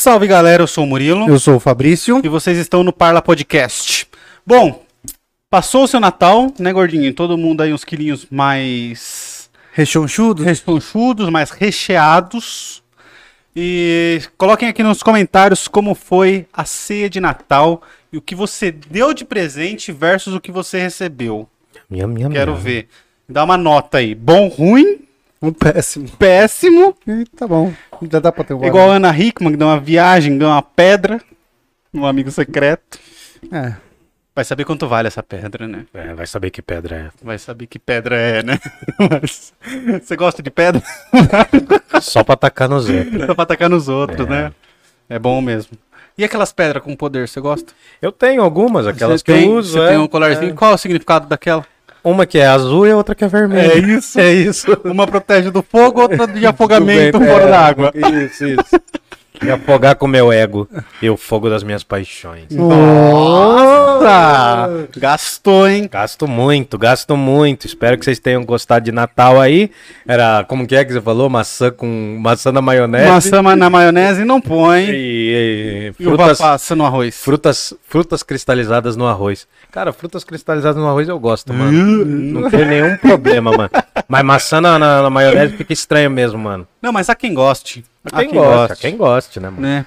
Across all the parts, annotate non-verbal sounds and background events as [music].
Salve galera, eu sou o Murilo Eu sou o Fabrício. e vocês estão no Parla Podcast. Bom, passou o seu Natal, né, gordinho? Todo mundo aí uns quilinhos mais Rechonchudo. rechonchudos, mais recheados. E coloquem aqui nos comentários como foi a ceia de Natal e o que você deu de presente versus o que você recebeu. Minha, minha, Quero ver. Dá uma nota aí. Bom, ruim, Um péssimo. péssimo. E tá bom. Já dá pra ter um Igual a Ana Hickman, que deu uma viagem, deu uma pedra. Um amigo secreto. É. Vai saber quanto vale essa pedra, né? É, vai saber que pedra é. Vai saber que pedra é, né? [laughs] Mas, você gosta de pedra? [laughs] Só pra atacar nos outros. Só pra atacar nos outros, É. né? É bom mesmo. E aquelas pedras com poder, você gosta? Eu tenho algumas, aquelas você que tem, eu uso. Você é. tem um colarzinho. Qual é o significado daquela? Uma que é azul e a outra que é vermelha. É isso. É isso. Uma protege do fogo, outra de [laughs] afogamento bem, fora é, da água. Isso, isso. E afogar com o meu ego e o fogo das minhas paixões. Nossa! Gastou, hein? Gasto muito, gasto muito. Espero que vocês tenham gostado de Natal aí. Era, como que é que você falou? Maçã com maçã na maionese. Maçã ma- na maionese não põe. E, e- E uva frutas, passa no arroz. frutas, frutas cristalizadas no arroz. Cara, frutas cristalizadas no arroz eu gosto, mano. Não tem nenhum problema, mano. Mas maçã na, na- na maionese fica estranho mesmo, mano. Não, mas há quem goste. Há Quem, gosta, quem goste, né, mano? Né?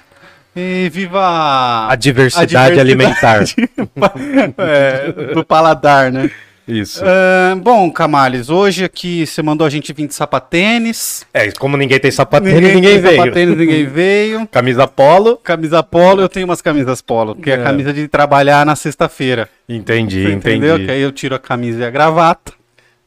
E viva a, A diversidade, a alimentar. [laughs] é, do paladar, né? Isso. Ah, bom, Camales, hoje aqui você mandou a gente vir de sapatênis. É, como ninguém tem sapatênis, ninguém, tem veio. Sapatênis, ninguém veio. [laughs] Camisa polo. Camisa polo, eu tenho umas camisas polo, que é, a É. camisa de trabalhar na sexta-feira. Entendi, Você Entendeu? Que entendi. aí eu tiro a camisa e a gravata.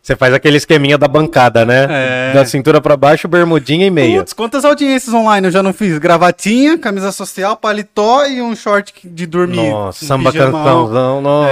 Você faz aquele esqueminha da bancada, né? É. Da cintura pra baixo, bermudinha e meia. Putz, quantas audiências online eu já não fiz? Gravatinha, camisa social, paletó e um short de dormir. Nossa, um samba pijamão. cançãozão, nossa.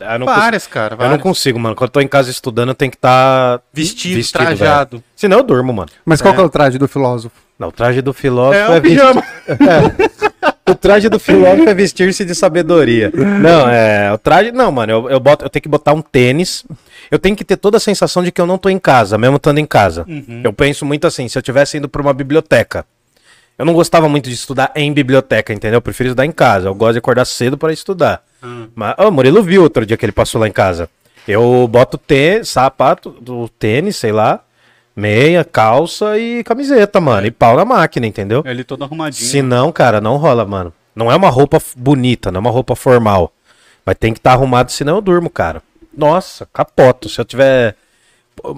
É, cons- várias, cara. eu não várias. consigo, mano. Quando eu tô em casa estudando, eu tenho que estar Vestido, trajado. velho. Senão eu durmo, mano. Mas qual que é o traje do filósofo? Não, o traje do filósofo É é, o pijama. [laughs] O traje do filósofo é vestir-se de sabedoria. Não, é. O traje. Não, mano, eu, eu, boto, eu tenho que botar um tênis. Eu tenho que ter toda a sensação de que eu não tô em casa, mesmo estando em casa. Uhum. Eu penso muito assim, se eu tivesse indo pra uma biblioteca. Eu não gostava muito de estudar em biblioteca, entendeu? Eu prefiro estudar em casa. Eu gosto de acordar cedo para estudar. Hum. Mas o Murilo viu outro dia que ele passou lá em casa. Eu boto tê, sapato, do tênis, sei lá, meia, calça e camiseta, mano. E pau na máquina, entendeu? Ele todo arrumadinho. Se não, cara, não rola, mano. Não é uma roupa bonita, não é uma roupa formal. Mas tem que estar arrumado, senão eu durmo, cara. Nossa, capoto. Se eu tiver.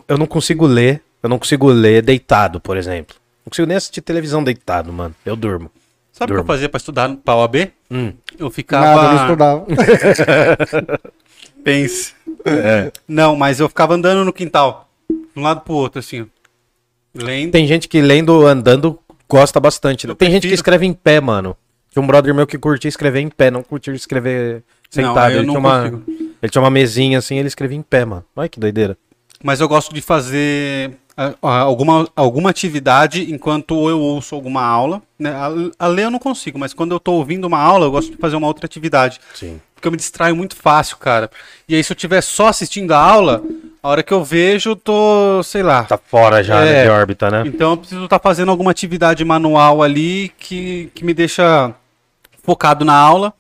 Eu não consigo ler. Eu não consigo ler deitado, por exemplo. Não consigo nem assistir televisão deitado, mano. Eu durmo. Sabe o que eu fazia pra estudar pra OAB? Hum. Eu ficava. Nada, não estudava. [laughs] Pense. Não, mas eu ficava andando no quintal. De um lado pro outro, assim. Lendo. Tem gente que lendo, andando, gosta bastante. né? Eu Tem gente que prefiro. escreve em pé, mano. Tinha um brother meu que curtia escrever em pé, não curtia escrever sentado. Não, ele, tinha uma, ele tinha uma mesinha assim, ele escrevia em pé, mano. Olha que doideira. Mas eu gosto de fazer alguma, alguma atividade enquanto eu ouço alguma aula. Né? A, a ler eu não consigo, mas quando eu tô ouvindo uma aula, eu gosto de fazer uma outra atividade. Sim. Porque eu me distraio muito fácil, cara. E aí, se eu estiver só assistindo a aula, a hora que eu vejo, eu tô, sei lá. Tá fora já É. de órbita, né? Então eu preciso estar fazendo alguma atividade manual ali que, que me deixa focado na aula,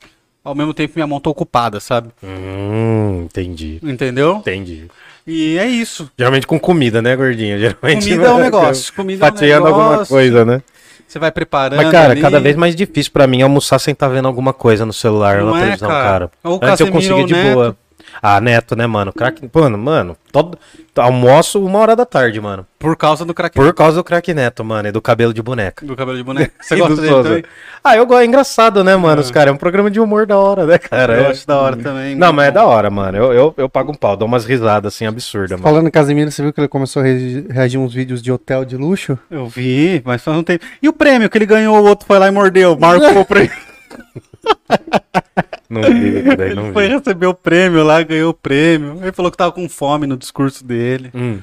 ao mesmo tempo minha mão tá ocupada, sabe? Hum, entendi. Entendeu? Entendi. E é isso. Geralmente com comida, né, gordinho? Geralmente Comida é um [laughs] negócio. Comida é um Fatiando alguma negócio. coisa, né? Você vai preparando. Mas, cara, ali. cada vez mais difícil pra mim almoçar sem estar vendo alguma coisa no celular ou Não na é, televisão, cara? cara. Ou Antes eu conseguia de Neto. boa. Ah, Neto, né, mano? Crack... Mano, mano, todo... almoço uma hora da tarde, mano. Por causa do craque Por causa do craque Neto, mano, e do cabelo de boneca. do cabelo de [laughs] boneco. Você gosta dele Souza. também? Ah, eu gosto, é engraçado, né, mano? Os caras, é um programa de humor da hora, né, cara? Eu É. acho da hora também. Não, mas é da hora, mano. Eu, eu, eu pago um pau, dou umas risadas assim absurdas, mano. Falando em Casimiro, você viu que ele começou a re- reagir uns vídeos de hotel de luxo? Eu vi, mas faz um tempo. E o prêmio que ele ganhou, o outro foi lá e mordeu, marcou o [laughs] prêmio. [laughs] Não vi, [laughs] daí, não Ele foi vi. receber o prêmio lá, ganhou o prêmio. Ele falou que tava com fome no discurso dele. Hum.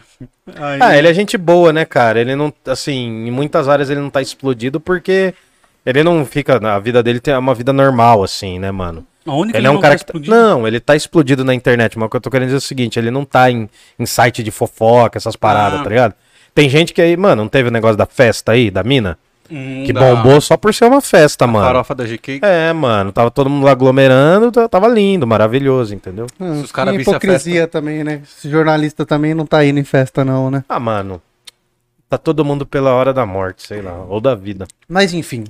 Aí- Ah, ele é gente boa, né, cara? Ele não, assim, em muitas áreas ele não tá explodido porque ele não fica, a vida dele tem uma vida normal, assim, né, mano? Aonde que Ele é um não cara tá que. tá- explodindo? Não, ele tá explodido na internet, mas o que eu tô querendo dizer é o seguinte: ele não tá em, em site de fofoca, essas paradas, Ah. tá ligado? Tem gente que aí, mano, não teve o negócio da festa aí, da mina? Hum, que da bombou só por ser uma festa, mano. Farofa da GK. É, mano, tava todo mundo lá aglomerando, tava lindo, maravilhoso, entendeu? Ah, Se os caras a hipocrisia também, né? Esse jornalista também não tá indo em festa, não, né? Ah, mano, tá todo mundo pela hora da morte, sei lá, ou da vida. Mas enfim,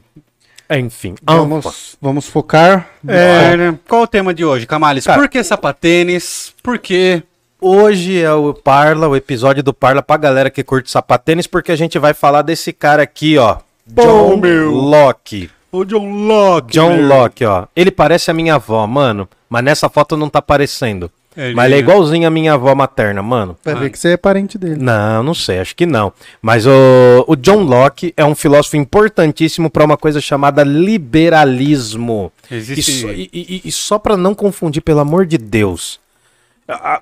É, Enfim, vamos, vamos focar. É, né? Qual o tema de hoje, Camales? Cara- Por que sapatênis? Por que Hoje é o Parla, o episódio do Parla pra galera que curte sapatênis, porque a gente vai falar desse cara aqui, ó. John meu. Locke. o John Locke? John meu? Locke, ó. Ele parece a minha avó, mano. Mas nessa foto não tá parecendo. Ele- Mas ele é igualzinho a minha avó materna, mano. Vai ver que você é parente dele. Não, não sei, acho que não. Mas o, o John Locke é um filósofo importantíssimo para uma coisa chamada liberalismo. Existe- E, só- e- e- e só para não confundir, pelo amor de Deus.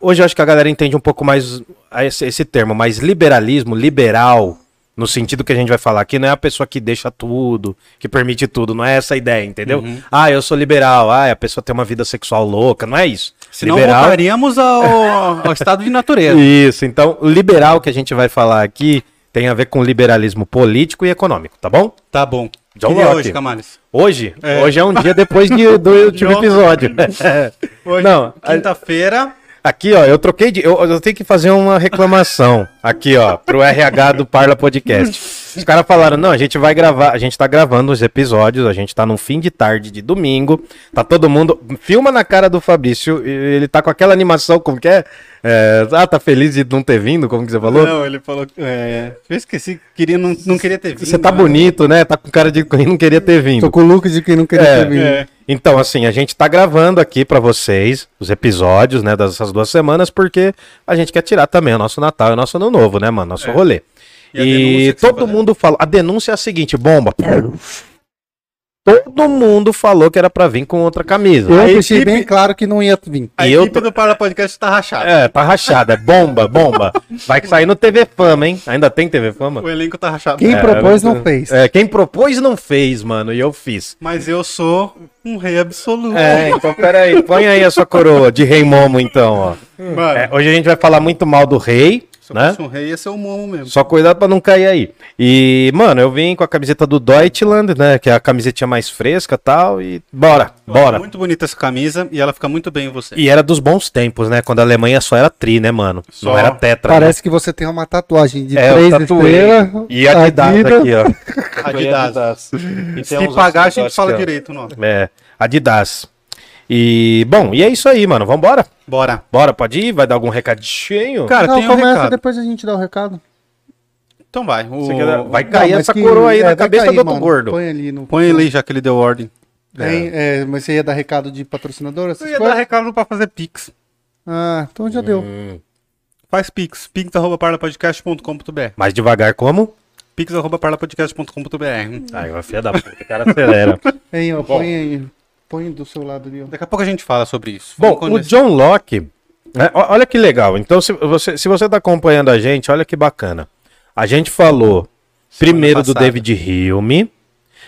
Hoje eu acho que a galera entende um pouco mais esse, esse termo, mas liberalismo, liberal, no sentido que a gente vai falar aqui, não é a pessoa que deixa tudo, que permite tudo, não é essa a ideia, entendeu? Uhum. Ah, eu sou liberal, ah, a pessoa tem uma vida sexual louca, não é isso. Senão voltaríamos ao, ao estado de natureza. [laughs] Isso, então, liberal que a gente vai falar aqui tem a ver com liberalismo político e econômico, tá bom? Tá bom. John Que dia é hoje, Camales? Hoje, É. hoje é um dia depois de- do [laughs] último episódio. [laughs] Hoje, Não, quinta-feira. Aqui, ó, eu troquei de. Eu, eu tenho que fazer uma reclamação aqui, ó, pro RH do Parla Podcast. Os caras falaram: não, a gente vai gravar, a gente tá gravando os episódios, a gente tá num fim de tarde de domingo, tá todo mundo. Filma na cara do Fabrício, ele tá com aquela animação, como que é? É, ah, tá feliz de não ter vindo, como que você falou? Não, ele falou. É, eu esqueci. Queria, não, não queria ter vindo. Você tá né? bonito, né? Tá com cara de quem não queria ter vindo. Tô com o look de quem não queria É, ter vindo. É. Então, assim, a gente tá gravando aqui pra vocês os episódios, né, dessas duas semanas, porque a gente quer tirar também o nosso Natal e o nosso Ano Novo, né, mano? Nosso É. rolê. E E, todo mundo fala. A denúncia é a seguinte: bomba. Todo mundo falou que era pra vir com outra camisa. Eu A deixei equipe- bem claro que não ia vir. A E eu equipe do Parla Podcast tá rachada. É, tá rachada, é bomba, bomba. Vai sair no TV Fama, hein? Ainda tem TV Fama? O elenco tá rachado. Quem É, propôs eu- não fez. É, quem propôs não fez, mano, e eu fiz. Mas eu sou um rei absoluto. É, então peraí, põe aí a sua coroa de rei Momo, então, ó. Mano, É, hoje a gente vai falar muito mal do rei, se eu né? fosse um rei, ia ser o Momo mesmo. Só cuidado pra não cair aí. E, mano, eu vim com a camiseta do Deutschland, né? Que é a camisetinha mais fresca e tal. E bora, bora. Muito bonita essa camisa e ela fica muito bem em você. E era dos bons tempos, né? Quando a Alemanha só era tri, né, mano? Só. Não era tetra. né? Parece que você tem uma tatuagem de É, três estrelas. E a Adidas, Adidas. aqui, ó. Adidas. E Se pagar, a gente fala direito o nome. É, Adidas. E, bom, e é isso aí, mano. Vambora? Bora. Bora, pode ir? Vai dar algum recadinho? Cara, não, tem um começa, recado. depois a gente dá o recado. Então vai. O... Você quer- Vai Não, cair mas essa que- coroa aí é, na vai cabeça cair, do outro mano. gordo. Põe ali no. Põe ali já que ele deu ordem. Tem, é, mas você ia dar recado de patrocinador? essas Eu ia coisas? dar recado pra fazer pix. Ah, então já deu. Hum, Faz pix. pix.parlapodcast.com.br mais devagar como? pix.parlapodcast.com.br Ai, uma filha da puta, o cara acelera. Aí, ó, põe aí. Põe do seu lado ali, ó. Daqui a pouco a gente fala sobre isso. Bom, Vamos o John Locke, né, olha que legal. Então, se você, se você tá acompanhando a gente, olha que bacana. A gente falou primeiro do passada. David Hume.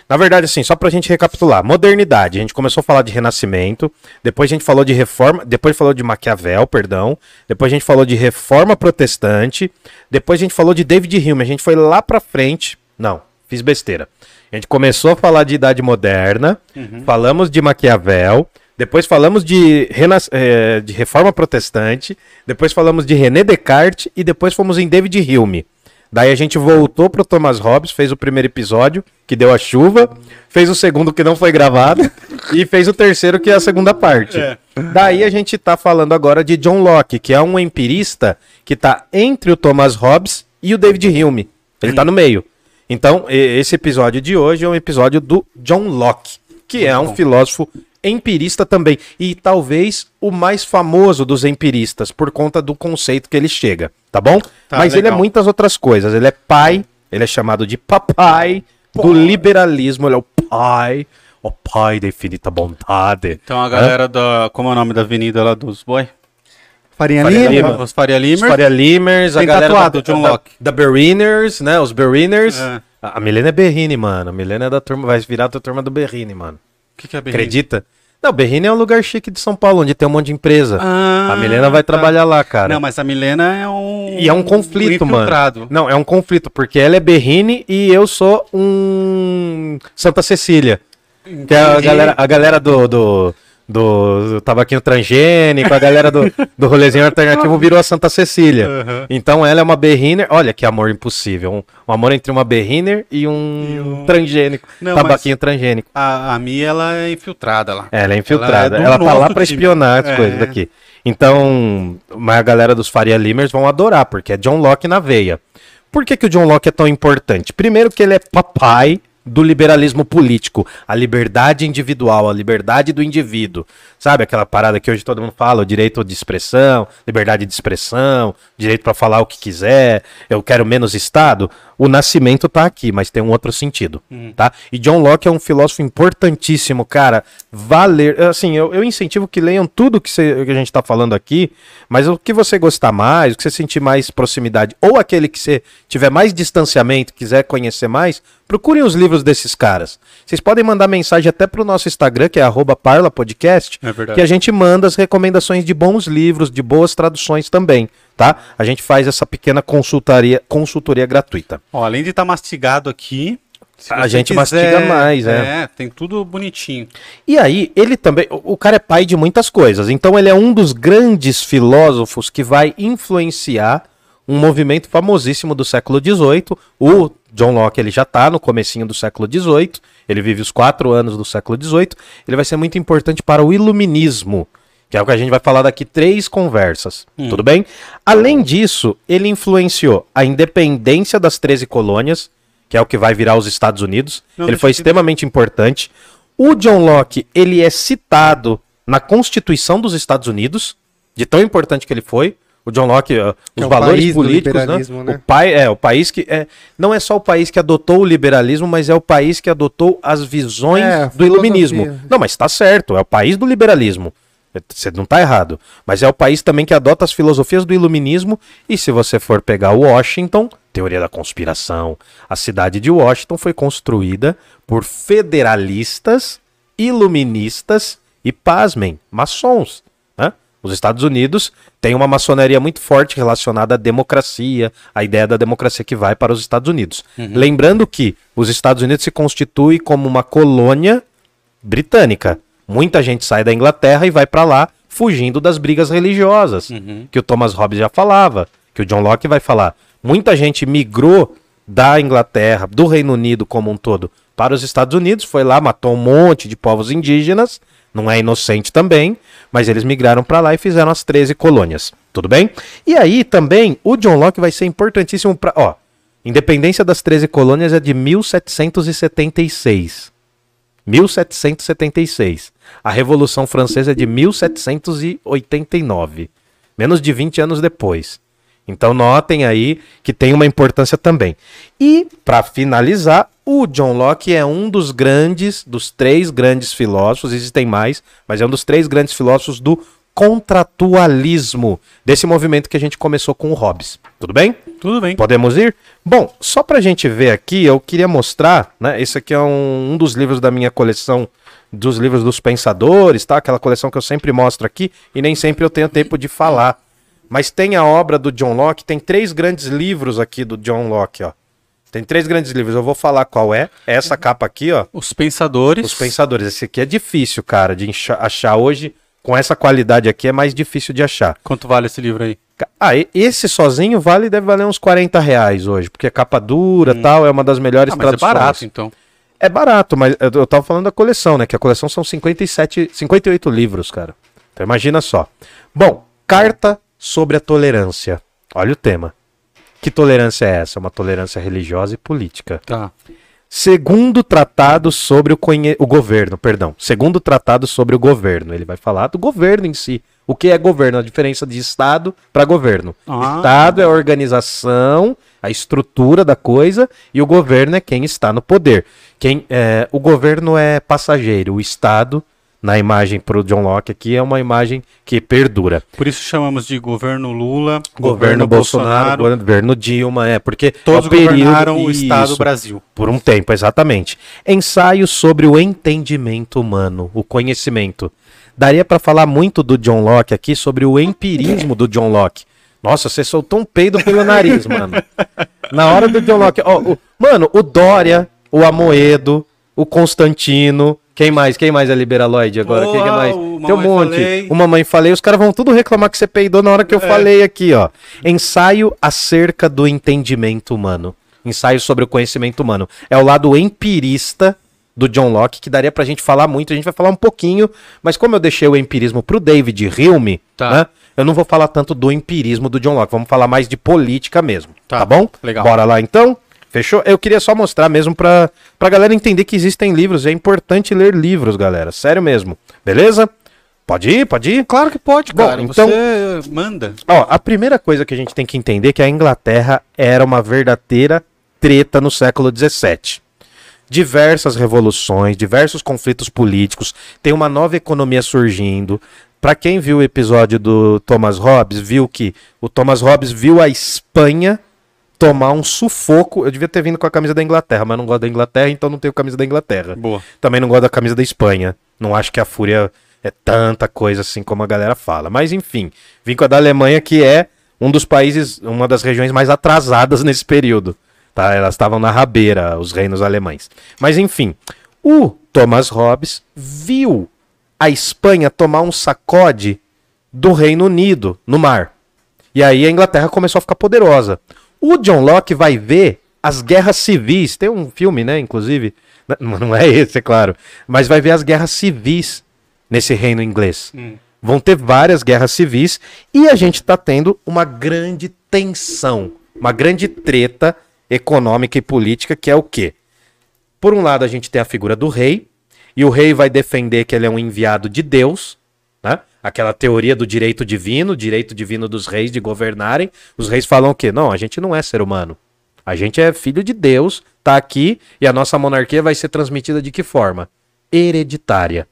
Na verdade, assim, só pra gente recapitular. Modernidade. A gente começou a falar de renascimento. Depois a gente falou de reforma. Depois falou de Maquiavel, perdão. Depois a gente falou de reforma protestante. Depois a gente falou de David Hume. A gente foi lá pra frente. Não, fiz besteira. A gente começou a falar de Idade Moderna. Falamos de Maquiavel. Depois falamos de, renas- eh, de reforma protestante. Depois falamos de René Descartes. E depois fomos em David Hume. Daí a gente voltou pro Thomas Hobbes, fez o primeiro episódio, que deu a chuva, fez o segundo que não foi gravado, [laughs] e fez o terceiro, que é a segunda parte. É. Daí a gente tá falando agora de John Locke, que é um empirista que tá entre o Thomas Hobbes e o David Hume. Ele tá no meio. Então, esse episódio de hoje é um episódio do John Locke, que é um filósofo empirista também. E talvez o mais famoso dos empiristas, por conta do conceito que ele chega, tá bom? Tá, Mas ele é legal. muitas outras coisas. Ele é pai, ele é chamado de papai do liberalismo, ele é o pai, o pai da infinita bondade. Então a galera da. Como é o nome da avenida lá dos boy? Farinha Faria Lima? Lima. Os Faria Os Limer. Faria Limers, a galera tatuado, da, John da, Locke. da Berriners, né? Os Berriners. É. A Milena é Berrini, mano. A Milena é da turma, vai virar da turma do Berrini, mano. O que, que é bem? Acredita? Não, Berrini é um lugar chique de São Paulo, onde tem um monte de empresa. Ah, a Milena vai tá. trabalhar lá, cara. Não, mas a Milena é um. E é um conflito, mano. infiltrado. Não, é um conflito, porque ela é Berrini e eu sou um Santa Cecília. Que é a galera, a galera do, do, do, do tabaquinho transgênico, a galera do, do rolezinho alternativo virou a Santa Cecília. Aham. Então ela é uma Berriner. Olha que amor impossível. Um, um amor entre uma Berriner e um, E um- transgênico. Não, tabaquinho transgênico. A, a Mi, ela é infiltrada lá. Ela é infiltrada. Ela é Ela, tá lá time. espionar as É. coisas daqui. Então, mas a galera dos Faria Limers vão adorar, porque é John Locke na veia. Por que, que o John Locke é tão importante? Primeiro que ele é papai do liberalismo político, a liberdade individual, a liberdade do indivíduo. Sabe aquela parada que hoje todo mundo fala, o direito de expressão, liberdade de expressão, direito para falar o que quiser, eu quero menos Estado. O nascimento tá aqui, mas tem um outro sentido, tá? E John Locke é um filósofo importantíssimo, cara. Valer, assim, eu, eu incentivo que leiam tudo que, cê- que a gente tá falando aqui, mas o que você gostar mais, o que você sentir mais proximidade, ou aquele que você tiver mais distanciamento, quiser conhecer mais, procurem os livros desses caras. Vocês podem mandar mensagem até pro nosso Instagram, que é parlapodcast, É que a gente manda as recomendações de bons livros, de boas traduções também, tá? A gente faz essa pequena consultaria, consultoria gratuita. Ó, além de estar mastigado aqui. A gente mastiga mais, é. É, tem tudo bonitinho. E aí, ele também. O o cara é pai de muitas coisas. Então, ele é um dos grandes filósofos que vai influenciar um movimento famosíssimo do século XVIII. O John Locke ele já está no comecinho do século XVIII. Ele vive os quatro anos do século XVIII. Ele vai ser muito importante para o iluminismo, que é o que a gente vai falar daqui três conversas. Tudo bem? Além disso, ele influenciou a independência das 13 colônias, que é o que vai virar os Estados Unidos. Não, ele foi extremamente importante. O John Locke, ele é citado na Constituição dos Estados Unidos, de tão importante que ele foi. O John Locke, uh, os é valores políticos, né? né? O pai é o país que é, não é só o país que adotou o liberalismo, mas é o país que adotou as visões É, do iluminismo. filosofia. Não, mas tá certo, é o país do liberalismo. Você não tá errado. Mas é o país também que adota as filosofias do iluminismo. E se você for pegar Washington, teoria da conspiração, a cidade de Washington foi construída por federalistas, iluministas e, pasmem, maçons. Os Estados Unidos têm uma maçonaria muito forte relacionada à democracia, à ideia da democracia que vai para os Estados Unidos. Lembrando que os Estados Unidos se constitui como uma colônia britânica. Muita gente sai da Inglaterra e vai para lá fugindo das brigas religiosas, que o Thomas Hobbes já falava, que o John Locke vai falar. Muita gente migrou da Inglaterra, do Reino Unido como um todo, para os Estados Unidos, foi lá, matou um monte de povos indígenas, não é inocente também, mas eles migraram para lá e fizeram as 13 colônias. Tudo bem? E aí também o John Locke vai ser importantíssimo para, ó, Independência das 13 colônias é de 1776. 1776. A Revolução Francesa é de 1789. Menos de 20 anos depois. Então notem aí que tem uma importância também. E, para finalizar, o John Locke é um dos grandes, dos três grandes filósofos, existem mais, mas é um dos três grandes filósofos do contratualismo, desse movimento que a gente começou com o Hobbes. Tudo bem? Tudo bem. Podemos ir? Bom, só pra gente ver aqui, eu queria mostrar, né? Esse aqui é um, um dos livros da minha coleção dos livros dos pensadores, tá? Aquela coleção que eu sempre mostro aqui e nem sempre eu tenho tempo de falar. Mas tem a obra do John Locke, tem três grandes livros aqui do John Locke, ó. Tem três grandes livros, eu vou falar qual é. É Essa capa aqui, ó. Os pensadores. Os Pensadores. Esse aqui é difícil, cara, de achar hoje. Com essa qualidade aqui é mais difícil de achar. Quanto vale esse livro aí? Ah, esse sozinho vale deve valer uns 40 reais hoje, porque é capa dura tal, é uma das melhores Ah, mas é traduções. barato, então. É barato, mas eu, eu tava falando da coleção, né? Que a coleção são 57, 58 livros, cara. Então imagina só. Bom, carta sobre a tolerância. Olha o tema. Que tolerância é essa? Uma tolerância religiosa e política. Tá. Segundo tratado sobre o, conhe... o governo, perdão. Segundo tratado sobre o governo. Ele vai falar do governo em si. O que é governo? A diferença de Estado para governo. Ah. Estado é a organização, a estrutura da coisa, e o governo é quem está no poder. Quem, é, o governo é passageiro, o Estado na imagem pro John Locke aqui é uma imagem que perdura. Por isso chamamos de governo Lula, Governo, Bolsonaro, governo Dilma, é, porque Todos é o período- governaram o Estado Isso. Brasil. Por um tempo, exatamente. Ensaio sobre o entendimento humano, o conhecimento. Daria pra falar muito do John Locke aqui sobre o empirismo do John Locke. Nossa, você soltou um peido pelo nariz, mano. Na hora do John Locke. ó, o- mano, o Dória, o Amoedo, o Constantino. Quem mais? Quem mais é liberaloide agora? Quem que é mais? Tem um monte. Falei. O Mamãe Falei. Os caras vão tudo reclamar que você peidou na hora que eu falei aqui, ó. Ensaio acerca do entendimento humano. Ensaio sobre o conhecimento humano. É o lado empirista do John Locke, que daria pra gente falar muito. A gente vai falar um pouquinho, mas como eu deixei o empirismo pro David Hume, Tá. né? Eu não vou falar tanto do empirismo do John Locke. Vamos falar mais de política mesmo. Tá, Tá, bom? legal. Bora lá então? Fechou? Eu queria só mostrar mesmo pra, pra galera entender que existem livros. É importante ler livros, galera. Sério mesmo. Beleza? Pode ir, pode ir? Claro que pode, Bom, cara. então- Você manda. Ó, a primeira coisa que a gente tem que entender é que a Inglaterra era uma verdadeira treta no século XVII. Diversas revoluções, diversos conflitos políticos, tem uma nova economia surgindo. Pra quem viu o episódio do Thomas Hobbes, viu que o Thomas Hobbes viu a Espanha tomar um sufoco. Eu devia ter vindo com a camisa da Inglaterra, mas não gosto da Inglaterra, então não tenho camisa da Inglaterra. Boa. Também não gosto da camisa da Espanha. Não acho que a Fúria é tanta coisa assim como a galera fala. Mas enfim, vim com a da Alemanha, que é um dos países, uma das regiões mais atrasadas nesse período. Tá? Elas estavam na rabeira, os reinos alemães. Mas enfim, o Thomas Hobbes viu a Espanha tomar um sacode do Reino Unido no mar. E aí a Inglaterra começou a ficar poderosa. O John Locke vai ver as guerras civis. Tem um filme, né, inclusive. Não é esse, é claro. Mas vai ver as guerras civis nesse reino inglês. Vão ter várias guerras civis e a gente está tendo uma grande tensão, uma grande treta econômica e política, que é o quê? Por um lado, a gente tem a figura do rei, e o rei vai defender que ele é um enviado de Deus? Aquela teoria do direito divino, direito divino dos reis de governarem. Os reis falam o quê? Não, a gente não é ser humano. A gente é filho de Deus, tá aqui, e a nossa monarquia vai ser transmitida de que forma? Hereditária,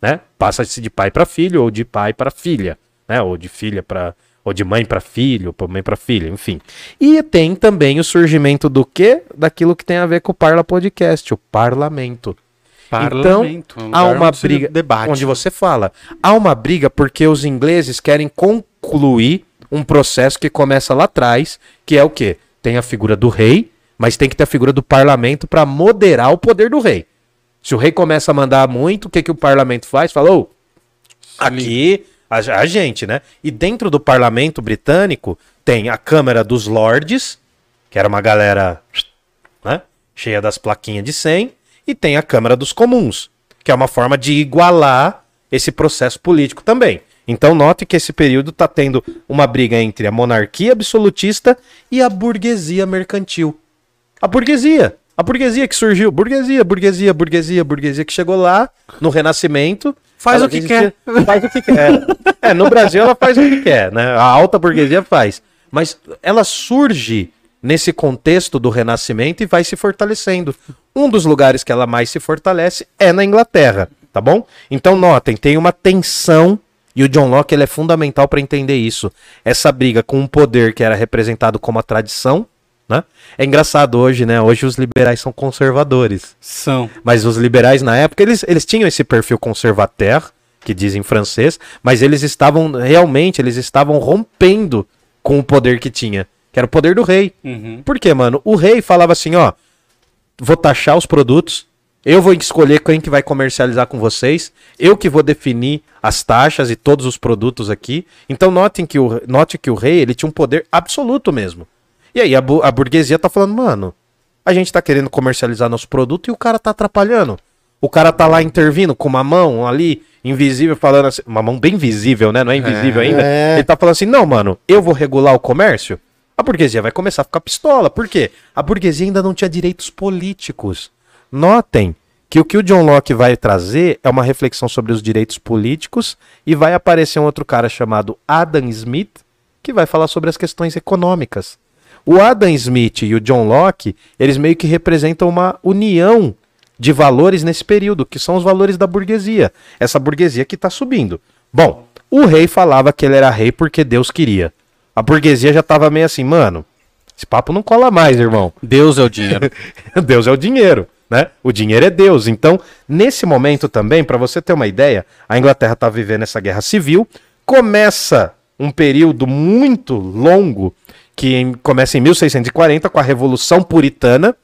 né? Passa-se de pai para filho ou de pai para filha, né? Ou de filha para ou de mãe para filho, ou mãe para filha, enfim. E tem também o surgimento do quê? Daquilo que tem a ver com o Parla Podcast, o parlamento. Parlamento. Então, um há uma briga Debate. onde você fala. Há uma briga porque os ingleses querem concluir um processo que começa lá atrás, que é o quê? Tem a figura do rei, mas tem que ter a figura do parlamento para moderar o poder do rei. Se o rei começa a mandar muito, o que, que o parlamento faz? Fala, ô, aqui a, a gente, né? E dentro do parlamento britânico tem a Câmara dos Lords, que era uma galera né, cheia das plaquinhas de 100, e tem a Câmara dos Comuns, que é uma forma de igualar esse processo político também. Então note que esse período está tendo uma briga entre a monarquia absolutista e a burguesia mercantil. A burguesia. A burguesia que surgiu. Burguesia, burguesia, burguesia, burguesia que chegou lá no Renascimento. Faz o que existia- [laughs] Faz o que quer. É, no Brasil ela faz o que quer, né? A alta burguesia faz. Mas ela surge nesse contexto do Renascimento e vai se fortalecendo. Um dos lugares que ela mais se fortalece é na Inglaterra, tá bom? Então notem, tem uma tensão e o John Locke ele é fundamental para entender isso. Essa briga com um poder que era representado como a tradição, né? É engraçado hoje, né? Hoje os liberais são conservadores. São. Mas os liberais na época, eles, eles tinham esse perfil conservateur, que diz em francês, mas eles estavam, realmente, eles estavam rompendo com o poder que tinha, que era o poder do rei. Uhum. Por quê, mano? O rei falava assim, ó, vou taxar os produtos, eu vou escolher quem que vai comercializar com vocês, eu que vou definir as taxas e todos os produtos aqui. Então notem que o, note que o rei, ele tinha um poder absoluto mesmo. E aí a, bu- a burguesia tá falando, mano, a gente tá querendo comercializar nosso produto e o cara tá atrapalhando. O cara tá lá intervindo com uma mão ali, invisível, falando assim. Uma mão bem visível, né? Não é invisível É. ainda. É. Ele tá falando assim: não, mano, eu vou regular o comércio. A burguesia vai começar a ficar pistola. Por quê? A burguesia ainda não tinha direitos políticos. Notem que o que o John Locke vai trazer é uma reflexão sobre os direitos políticos e vai aparecer um outro cara chamado Adam Smith que vai falar sobre as questões econômicas. O Adam Smith e o John Locke, eles meio que representam uma união de valores nesse período, que são os valores da burguesia. Essa burguesia que está subindo. Bom, o rei falava que ele era rei porque Deus queria. A burguesia já estava meio assim, mano, esse papo não cola mais, irmão. Deus é o dinheiro. [laughs] Deus é o dinheiro, né? O dinheiro é Deus. Então, nesse momento também, para você ter uma ideia, a Inglaterra está vivendo essa guerra civil, começa um período muito longo que em- começa em 1640 com a Revolução Puritana,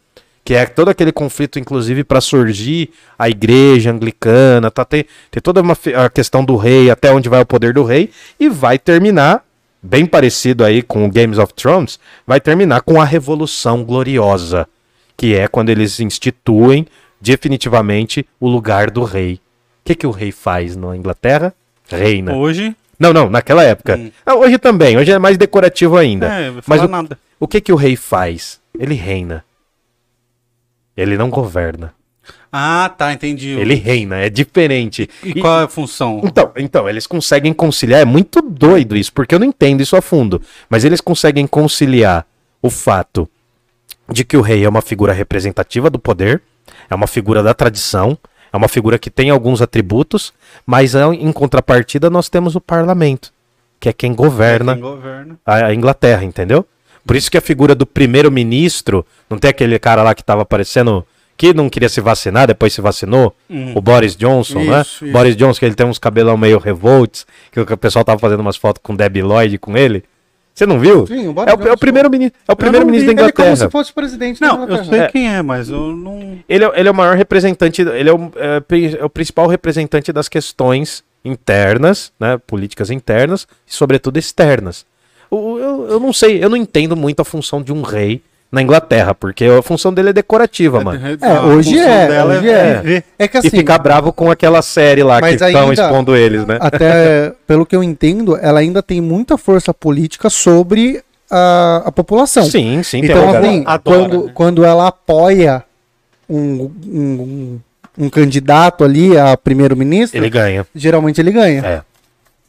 que é todo aquele conflito, inclusive, para surgir a igreja anglicana, tá? tem, tem toda uma a questão do rei, até onde vai o poder do rei, e vai terminar, bem parecido aí com o Games of Thrones, vai terminar com a Revolução Gloriosa, que é quando eles instituem definitivamente o lugar do rei. O que, que o rei faz na Inglaterra? Reina. Hoje, Não, não, naquela época. Hum. Ah, Hoje também, hoje é mais decorativo ainda. é, Mas o, nada. o que que o rei faz? Ele reina. Ele não governa. Ah, tá, entendi. Ele reina, é diferente. E qual é a função? Então, então, eles conseguem conciliar, é muito doido isso, porque eu não entendo isso a fundo, mas eles conseguem conciliar o fato de que o rei é uma figura representativa do poder, é uma figura da tradição, é uma figura que tem alguns atributos, mas ah, em contrapartida nós temos o parlamento, que é quem governa Quem governa. a Inglaterra, entendeu? Por isso que a figura do primeiro-ministro, não tem aquele cara lá que tava aparecendo que não queria se vacinar, depois se vacinou, Hum. o Boris Johnson, né? Isso, isso. Boris Johnson, que ele tem uns cabelão meio revolts, que o pessoal tava fazendo umas fotos com Debbie Lloyd com ele. Você não viu? Sim, o Boris é, o, é o Johnson. primeiro-ministro é o primeiro-ministro da Ele é como Inglaterra. se fosse presidente da Não, eu sei É. quem é, mas eu não. Ele é, ele é o maior representante, ele é o, é, é o principal representante das questões internas, né, políticas internas e sobretudo externas. O- eu, eu não sei, eu não entendo muito a função de um rei na Inglaterra, porque a função dele é decorativa, mano. É, A hoje função é, dela hoje é. viver. É que e assim, ficar bravo com aquela série lá que estão expondo eles, né? até [laughs] pelo que eu entendo, ela ainda tem muita força política sobre a, a população. Sim, sim, tem Então, uma assim, adora, quando, né? quando ela apoia um, um, um candidato ali a primeiro-ministro, ele ganha. geralmente ele ganha. É.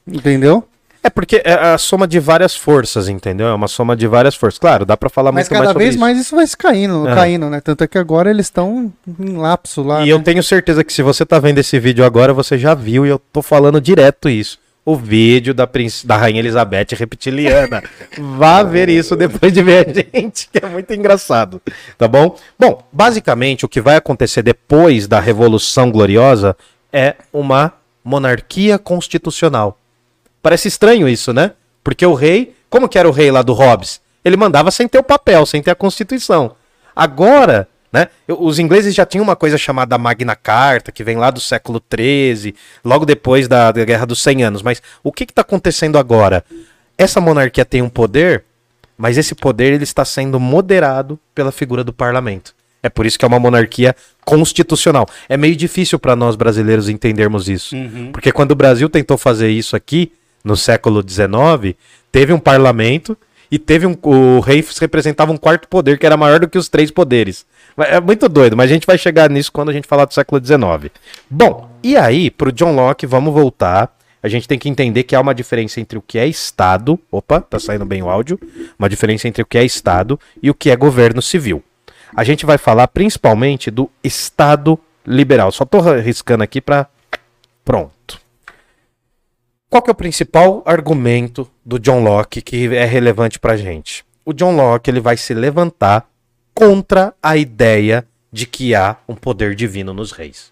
Entendeu? É porque é a soma de várias forças, entendeu? É uma soma de várias forças. Claro, dá pra falar Mas muito mais cada sobre vez isso. mais isso vai se caindo, É. caindo, né? Tanto é que agora eles estão em lapso lá. E né? eu tenho certeza que se você tá vendo esse vídeo agora, você já viu e eu tô falando direto isso. O vídeo da, princ- da Rainha Elizabeth reptiliana. [laughs] Vá ver isso depois de ver a gente, que é muito engraçado. Tá bom? Bom, basicamente o que vai acontecer depois da Revolução Gloriosa é uma monarquia constitucional. Parece estranho isso, né? Porque o rei, como que era o rei lá do Hobbes? Ele mandava sem ter o papel, sem ter a Constituição. Agora, né? Os ingleses já tinham uma coisa chamada Magna Carta, que vem lá do século XIII, logo depois da, da Guerra dos 100 Anos. Mas o que está acontecendo agora? Essa monarquia tem um poder, mas esse poder ele está sendo moderado pela figura do parlamento. É por isso que é uma monarquia constitucional. É meio difícil para nós brasileiros entendermos isso. Uhum. Porque quando o Brasil tentou fazer isso aqui, no século XIX, teve um parlamento e teve um. O rei representava um quarto poder que era maior do que os três poderes. É muito doido, mas a gente vai chegar nisso quando a gente falar do século XIX. Bom, e aí, pro John Locke, vamos voltar. A gente tem que entender que há uma diferença entre o que é Estado. Opa, tá saindo bem o áudio. Uma diferença entre o que é Estado e o que é governo civil. A gente vai falar principalmente do Estado liberal. Só tô riscando aqui para Pronto. Qual que é o principal argumento do John Locke que é relevante pra gente? O John Locke ele vai se levantar contra a ideia de que há um poder divino nos reis.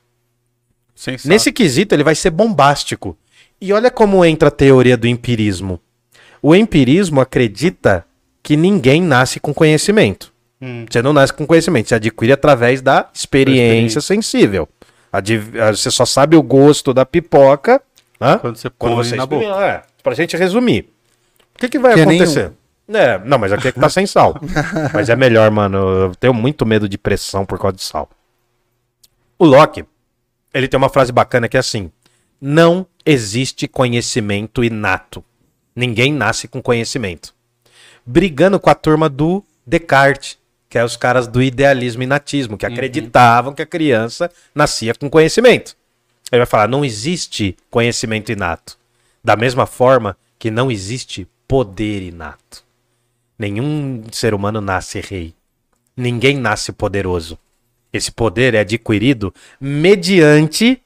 Sensato. Nesse quesito, ele vai ser bombástico. E olha como entra a teoria do empirismo. O empirismo acredita que ninguém nasce com conhecimento. Hum. Você não nasce com conhecimento, você adquire através da experiência experiência. sensível. Você só sabe o gosto da pipoca né? Quando você quando põe você na boca. experimenta. É, pra gente resumir. O que, que vai Que é acontecer? É, não, mas aqui é que tá sem sal. [laughs] mas é melhor, mano. Eu tenho muito medo de pressão por causa de sal. O Locke, ele tem uma frase bacana que é assim: Não existe conhecimento inato. Ninguém nasce com conhecimento. Brigando com a turma do Descartes, que é os caras do idealismo e natismo, que acreditavam que a criança nascia com conhecimento. Ele vai falar: não existe conhecimento inato. Da mesma forma que não existe poder inato. Nenhum ser humano nasce rei. Ninguém nasce poderoso. Esse poder é adquirido mediante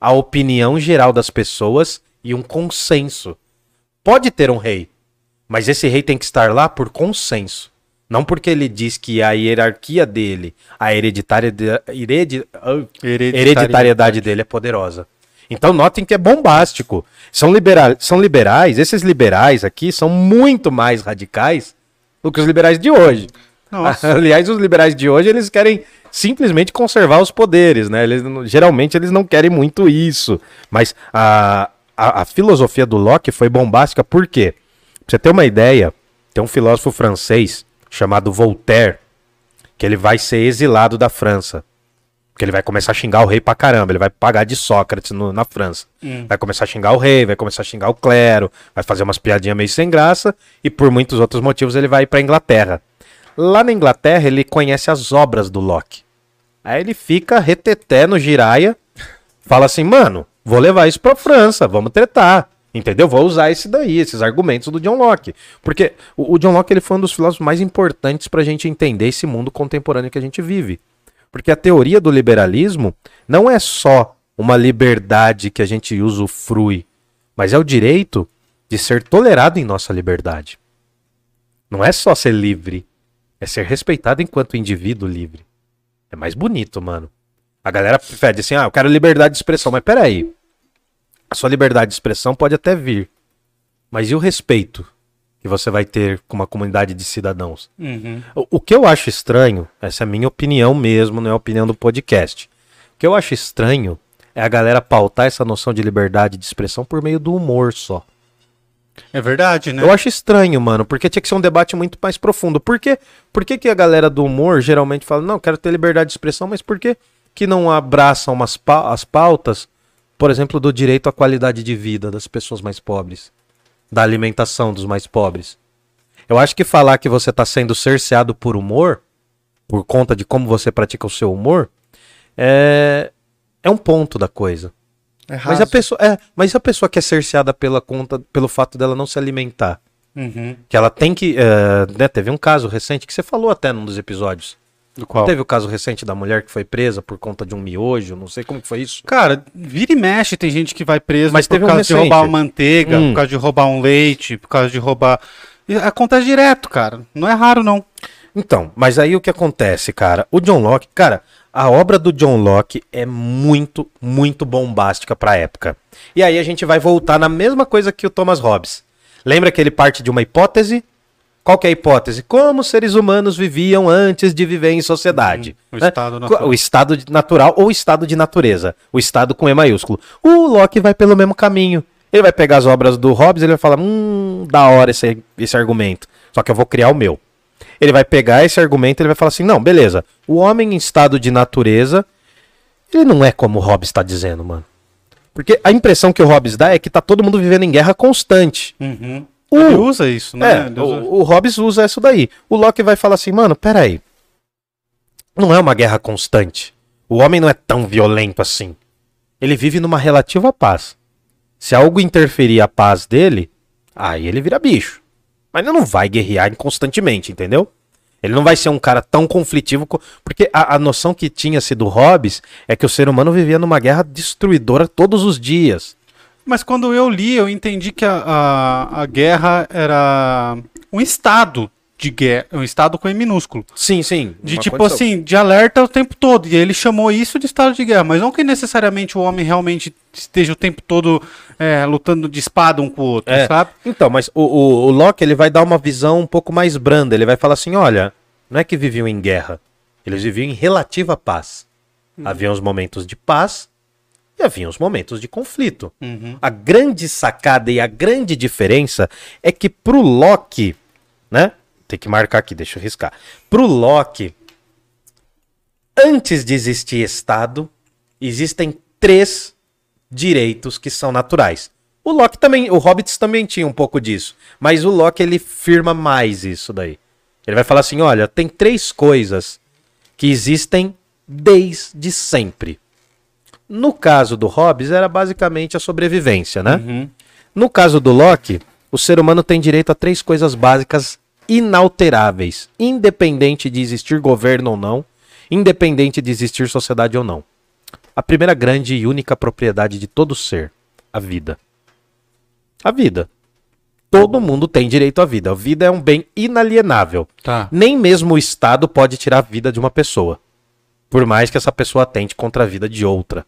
a opinião geral das pessoas e um consenso. Pode ter um rei, mas esse rei tem que estar lá por consenso. Não porque ele diz que a hierarquia dele, a hereditária, heredi, ah, hereditariedade dele é poderosa. Então notem que é bombástico. São, libera são liberais, esses liberais aqui são muito mais radicais do que os liberais de hoje. Nossa. [laughs] Aliás, os liberais de hoje, eles querem simplesmente conservar os poderes, né? Eles, geralmente eles não querem muito isso. Mas a, a, a filosofia do Locke foi bombástica por quê? Pra você ter uma ideia, tem um filósofo francês chamado Voltaire, que ele vai ser exilado da França. Porque ele vai começar a xingar o rei pra caramba. Ele vai pagar de Sócrates no, na França. Hum. Vai começar a xingar o rei, vai começar a xingar o clero, vai fazer umas piadinhas meio sem graça. E por muitos outros motivos ele vai pra Inglaterra. Lá na Inglaterra ele conhece as obras do Locke. Aí ele fica reteté no giraia, fala assim, mano, vou levar isso pra França, vamos tretar. Entendeu? Vou usar esse daí, esses argumentos do John Locke. Porque o, o John Locke ele foi um dos filósofos mais importantes para a gente entender esse mundo contemporâneo que a gente vive. Porque a teoria do liberalismo não é só uma liberdade que a gente usufrui, mas é o direito de ser tolerado em nossa liberdade. Não é só ser livre, é ser respeitado enquanto indivíduo livre. É mais bonito, mano. A galera pede assim: ah, eu quero liberdade de expressão, mas peraí. A sua liberdade de expressão pode até vir. Mas e o respeito que você vai ter com uma comunidade de cidadãos? Uhum. O, o, que eu acho estranho, essa é a minha opinião mesmo, não é a opinião do podcast. O que eu acho estranho é a galera pautar essa noção de liberdade de expressão por meio do humor só. É verdade, né? Eu acho estranho, mano, porque tinha que ser um debate muito mais profundo. Por quê? Por que, que a galera do humor geralmente fala, não, quero ter liberdade de expressão, mas por que, que não abraçam umas pa as pautas por exemplo, do direito à qualidade de vida das pessoas mais pobres, da alimentação dos mais pobres. Eu acho que falar que você está sendo cerceado por humor, por conta de como você pratica o seu humor, é, é um ponto da coisa. É mas a pessoa é, mas a pessoa que é cerceada pela conta, pelo fato dela não se alimentar, uhum. que ela tem que, é, né, teve um caso recente que você falou até num dos episódios qual? Teve o caso recente da mulher que foi presa por conta de um miojo, não sei como que foi isso. Cara, vira e mexe tem gente que vai preso Mas por teve causa um de roubar uma manteiga, hum. por causa de roubar um leite, por causa de roubar... Acontece direto, cara. Não é raro, não. Então, mas aí o que acontece, cara? O John Locke, cara, a obra do John Locke é muito, muito bombástica pra época. E aí a gente vai voltar na mesma coisa que o Thomas Hobbes. Lembra que ele parte de uma hipótese qual que é a hipótese? Como os seres humanos viviam antes de viver em sociedade. Uhum. o, né? estado natural. o estado natural ou estado de natureza. O estado com E maiúsculo. O Locke vai pelo mesmo caminho. Ele vai pegar as obras do Hobbes e ele vai falar: hum, da hora esse, esse argumento. Só que eu vou criar o meu. Ele vai pegar esse argumento e ele vai falar assim: não, beleza. O homem em estado de natureza, ele não é como o Hobbes está dizendo, mano. Porque a impressão que o Hobbes dá é que tá todo mundo vivendo em guerra constante. Uhum. O, Ele usa isso, né? É, o, o Hobbes usa isso daí. O Locke vai falar assim, mano, peraí. Não é uma guerra constante. O homem não é tão violento assim. Ele vive numa relativa paz. Se algo interferir a paz dele, aí ele vira bicho. Mas ele não vai guerrear constantemente, entendeu? Ele não vai ser um cara tão conflitivo. Porque a, a noção que tinha sido Hobbes é que o ser humano vivia numa guerra destruidora todos os dias. Mas quando eu li, eu entendi que a, a, a guerra era um estado de guerra, um estado com E minúsculo. Sim, sim. De tipo condição. assim, de alerta o tempo todo. E ele chamou isso de estado de guerra. Mas não que necessariamente o homem realmente esteja o tempo todo é, lutando de espada um com o outro, é. sabe? Então, mas o, o, o Locke ele vai dar uma visão um pouco mais branda. Ele vai falar assim: olha, não é que viviam em guerra. Eles viviam em relativa paz. Hum. Havia uns momentos de paz e havia os momentos de conflito. Uhum. A grande sacada e a grande diferença é que pro Loki, né? Tem que marcar aqui, deixa eu riscar. Pro Loki, antes de existir Estado, existem três direitos que são naturais. O Loki também, o Hobbits também tinha um pouco disso, mas o Loki ele firma mais isso daí. Ele vai falar assim, olha, tem três coisas que existem desde sempre. No caso do Hobbes, era basicamente a sobrevivência, né? Uhum. No caso do Locke, o ser humano tem direito a três coisas básicas inalteráveis, independente de existir governo ou não, independente de existir sociedade ou não. A primeira grande e única propriedade de todo ser, a vida. A vida. Todo mundo tem direito à vida. A vida é um bem inalienável. Tá. Nem mesmo o Estado pode tirar a vida de uma pessoa. Por mais que essa pessoa atente contra a vida de outra.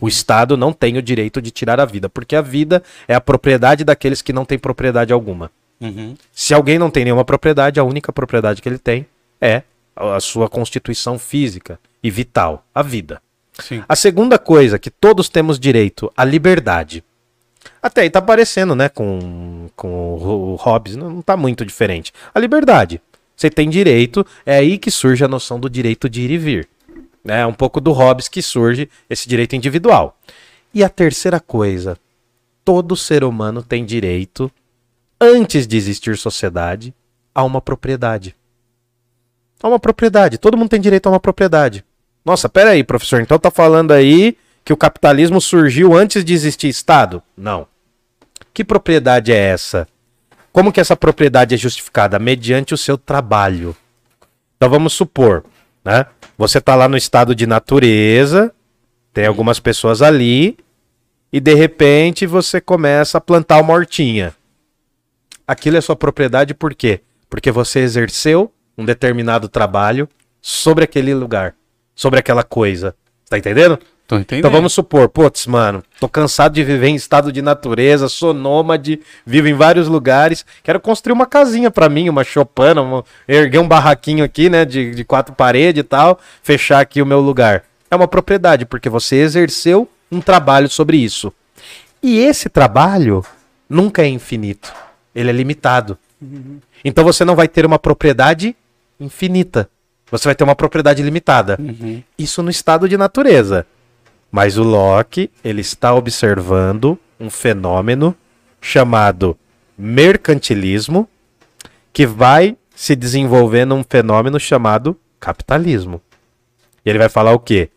O Estado não tem o direito de tirar a vida, porque a vida é a propriedade daqueles que não têm propriedade alguma. Uhum. Se alguém não tem nenhuma propriedade, a única propriedade que ele tem é a sua constituição física e vital, a vida. Sim. A segunda coisa que todos temos direito, a liberdade. Até aí tá parecendo, né, com, com o, o Hobbes, não, não tá muito diferente. A liberdade. Você tem direito, é aí que surge a noção do direito de ir e vir. É um pouco do Hobbes que surge esse direito individual. E a terceira coisa, todo ser humano tem direito, antes de existir sociedade, a uma propriedade. A uma propriedade. Todo mundo tem direito a uma propriedade. Nossa, pera aí, professor. Então tá falando aí que o capitalismo surgiu antes de existir Estado? Não. Que propriedade é essa? Como que essa propriedade é justificada? Mediante o seu trabalho. Então vamos supor, né? Você tá lá no estado de natureza, tem algumas pessoas ali, e de repente você começa a plantar uma hortinha. Aquilo é sua propriedade por quê? Porque você exerceu um determinado trabalho sobre aquele lugar, sobre aquela coisa. Tá entendendo? Tô entendendo. Então vamos supor, putz, mano, tô cansado de viver em estado de natureza, sou nômade, vivo em vários lugares, quero construir uma casinha pra mim, uma chopana, uma- erguer um barraquinho aqui, né, de, de quatro paredes e tal, fechar aqui o meu lugar. É uma propriedade, porque você exerceu um trabalho sobre isso. E esse trabalho nunca é infinito, ele é limitado. Então você não vai ter uma propriedade infinita, você vai ter uma propriedade limitada. Isso no estado de natureza. Mas o Locke, ele está observando um fenômeno chamado mercantilismo, que vai se desenvolver num fenômeno chamado capitalismo. E ele vai falar o quê?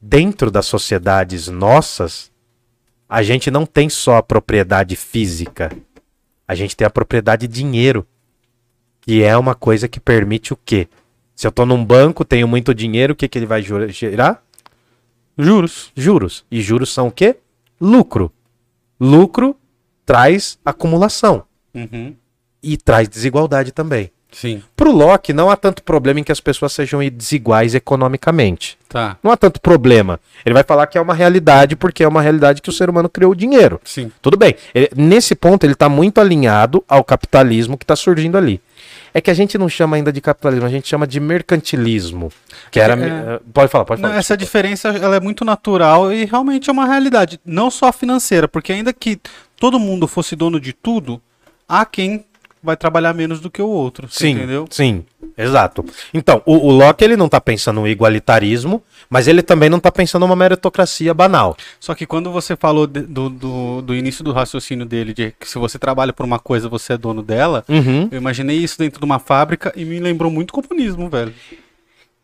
Dentro das sociedades nossas, a gente não tem só a propriedade física, a gente tem a propriedade dinheiro, que é uma coisa que permite o quê? Se eu tô num banco, tenho muito dinheiro, o que, que ele vai gerar? Juros. Juros. E juros são o quê? Lucro. Lucro traz acumulação Uhum. e traz desigualdade também. Sim. Pro Locke, não há tanto problema em que as pessoas sejam desiguais economicamente. Tá. Não há tanto problema. Ele vai falar que é uma realidade porque é uma realidade que o ser humano criou o dinheiro. Sim. Tudo bem. Ele- nesse ponto, ele está muito alinhado ao capitalismo que está surgindo ali. É que a gente não chama ainda de capitalismo, a gente chama de mercantilismo. Que era. É. eh, Pode falar, pode Não, falar. essa diferença ela é muito natural e realmente é uma realidade. Não só financeira, porque ainda que todo mundo fosse dono de tudo, há quem vai trabalhar menos do que o outro. Sim, Entendeu? sim, exato. Então, o, o Locke ele não tá pensando no igualitarismo, mas ele também não tá pensando numa meritocracia banal. Só que quando você falou de- do, do, do início do raciocínio dele, de que se você trabalha por uma coisa, você é dono dela, Uhum. eu imaginei isso dentro de uma fábrica e me lembrou muito comunismo, velho.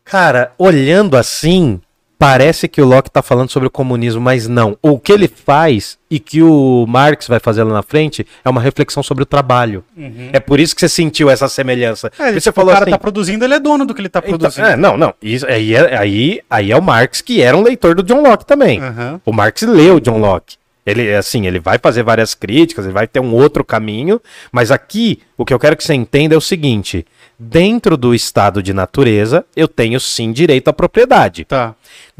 Cara, olhando assim, parece que o Locke tá falando sobre o comunismo, mas não. O que ele faz e que o Marx vai fazer lá na frente é uma reflexão sobre o trabalho. É por isso que você sentiu essa semelhança. É, Porque ele, você o cara falou assim, tá produzindo, ele é dono do que ele tá Então, produzindo. é, não, não. Isso, aí, é, aí, aí é o Marx que era um leitor do John Locke também. Aham. O Marx leu John Locke. Ele, assim, ele vai fazer várias críticas, ele vai ter um outro caminho, mas aqui o que eu quero que você entenda é o seguinte: dentro do estado de natureza, eu tenho sim direito à propriedade. Tá.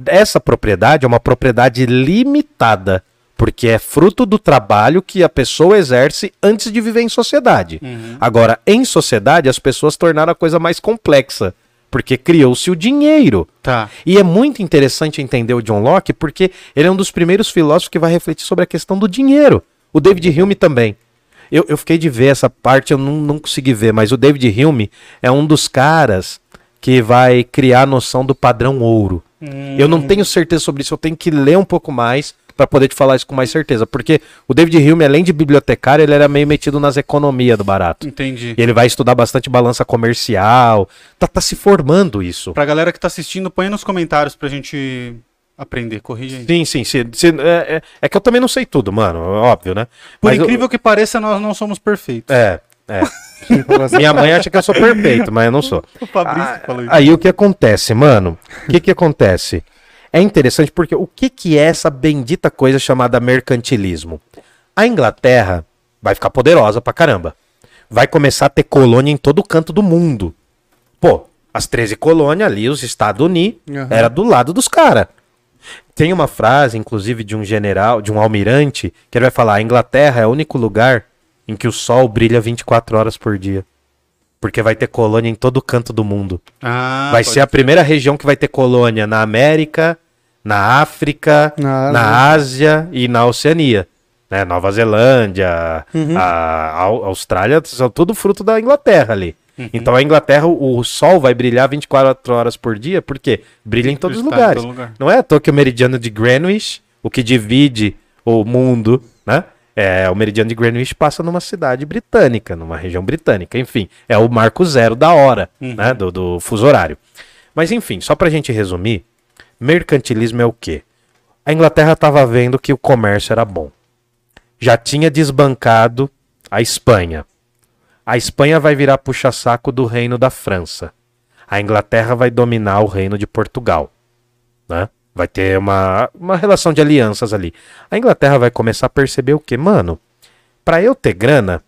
Essa propriedade é uma propriedade limitada, porque é fruto do trabalho que a pessoa exerce antes de viver em sociedade. Agora, em sociedade, as pessoas tornaram a coisa mais complexa, porque criou-se o dinheiro. Tá. E é muito interessante entender o John Locke, porque ele é um dos primeiros filósofos que vai refletir sobre a questão do dinheiro. O David Hume também. Eu, eu fiquei de ver essa parte, eu não, não consegui ver, mas o David Hume é um dos caras que vai criar a noção do padrão ouro. Eu não tenho certeza sobre isso, eu tenho que ler um pouco mais para poder te falar isso com mais certeza. Porque o David Hume, além de bibliotecário, ele era meio metido nas economias do barato. Entendi. E ele vai estudar bastante balança comercial. Tá, tá se formando isso. Pra galera que tá assistindo, põe nos comentários pra gente aprender. Corrija aí. Sim, sim. se- se- é, é- é que eu também não sei tudo, mano. Óbvio, né? Por Mas eu- incrível que pareça, nós não somos perfeitos. é. É. [laughs] Minha mãe acha que eu sou perfeito, mas eu não sou. [laughs] O Fabrício Ah, falou isso. Aí o que acontece, mano? O que que acontece? É interessante porque o que que é essa bendita coisa chamada mercantilismo? A Inglaterra vai ficar poderosa pra caramba. Vai começar a ter colônia em todo canto do mundo. Pô, as 13 colônias ali, os Estados Unidos, Aham. era do lado dos caras. Tem uma frase, inclusive, de um general, de um almirante, que ele vai falar: a Inglaterra é o único lugar em que o sol brilha 24 horas por dia. Porque vai ter colônia em todo canto do mundo. Ah, vai ser a primeira região que vai ter colônia na América, na África, Na na, Ásia e na Oceania. Né? Nova Zelândia, Uhum. a, Au- Austrália, são tudo fruto da Inglaterra ali. Uhum. Então a Inglaterra, o, o sol vai brilhar 24 horas por dia, porque brilha em todos os lugares. todo lugar. Não é à toa que o meridiano de Greenwich, o que divide o mundo, né? É, o meridiano de Greenwich passa numa cidade britânica, numa região britânica. Enfim, é o marco zero da hora, né? Do, do fuso horário. Mas enfim, só pra gente resumir, mercantilismo é o quê? A Inglaterra estava vendo que o comércio era bom. Já tinha desbancado a Espanha. A Espanha vai virar puxa-saco do reino da França. A Inglaterra vai dominar o reino de Portugal né? Vai ter uma, uma relação de alianças ali. A Inglaterra vai começar a perceber o que, mano? Pra eu ter grana,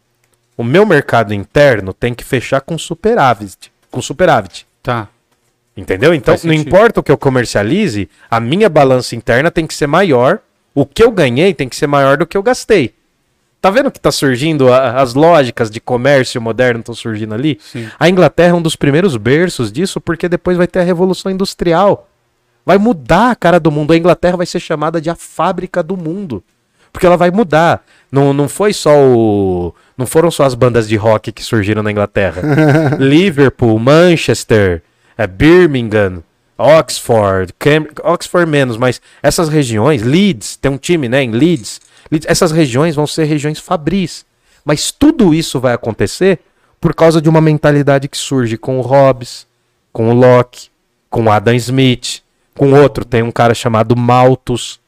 o meu mercado interno tem que fechar com superávit, com superávit. Tá. Entendeu? Então, não importa o que eu comercialize, a minha balança interna tem que ser maior. O que eu ganhei tem que ser maior do que eu gastei. Tá vendo que tá surgindo a- as lógicas de comércio moderno estão surgindo ali? Sim. A Inglaterra é um dos primeiros berços disso, porque depois vai ter a revolução industrial. Vai mudar a cara do mundo. A Inglaterra vai ser chamada de a fábrica do mundo. Porque ela vai mudar. Não, não foi só o. Não foram só as bandas de rock que surgiram na Inglaterra. [laughs] Liverpool, Manchester, é, Birmingham, Oxford, Cam... Oxford menos, mas essas regiões, Leeds, tem um time, né, em Leeds, Leeds, essas regiões vão ser regiões fabris. Mas tudo isso vai acontecer por causa de uma mentalidade que surge com o Hobbes, com o Locke, com o Adam Smith, com outro, tem um cara chamado Malthus.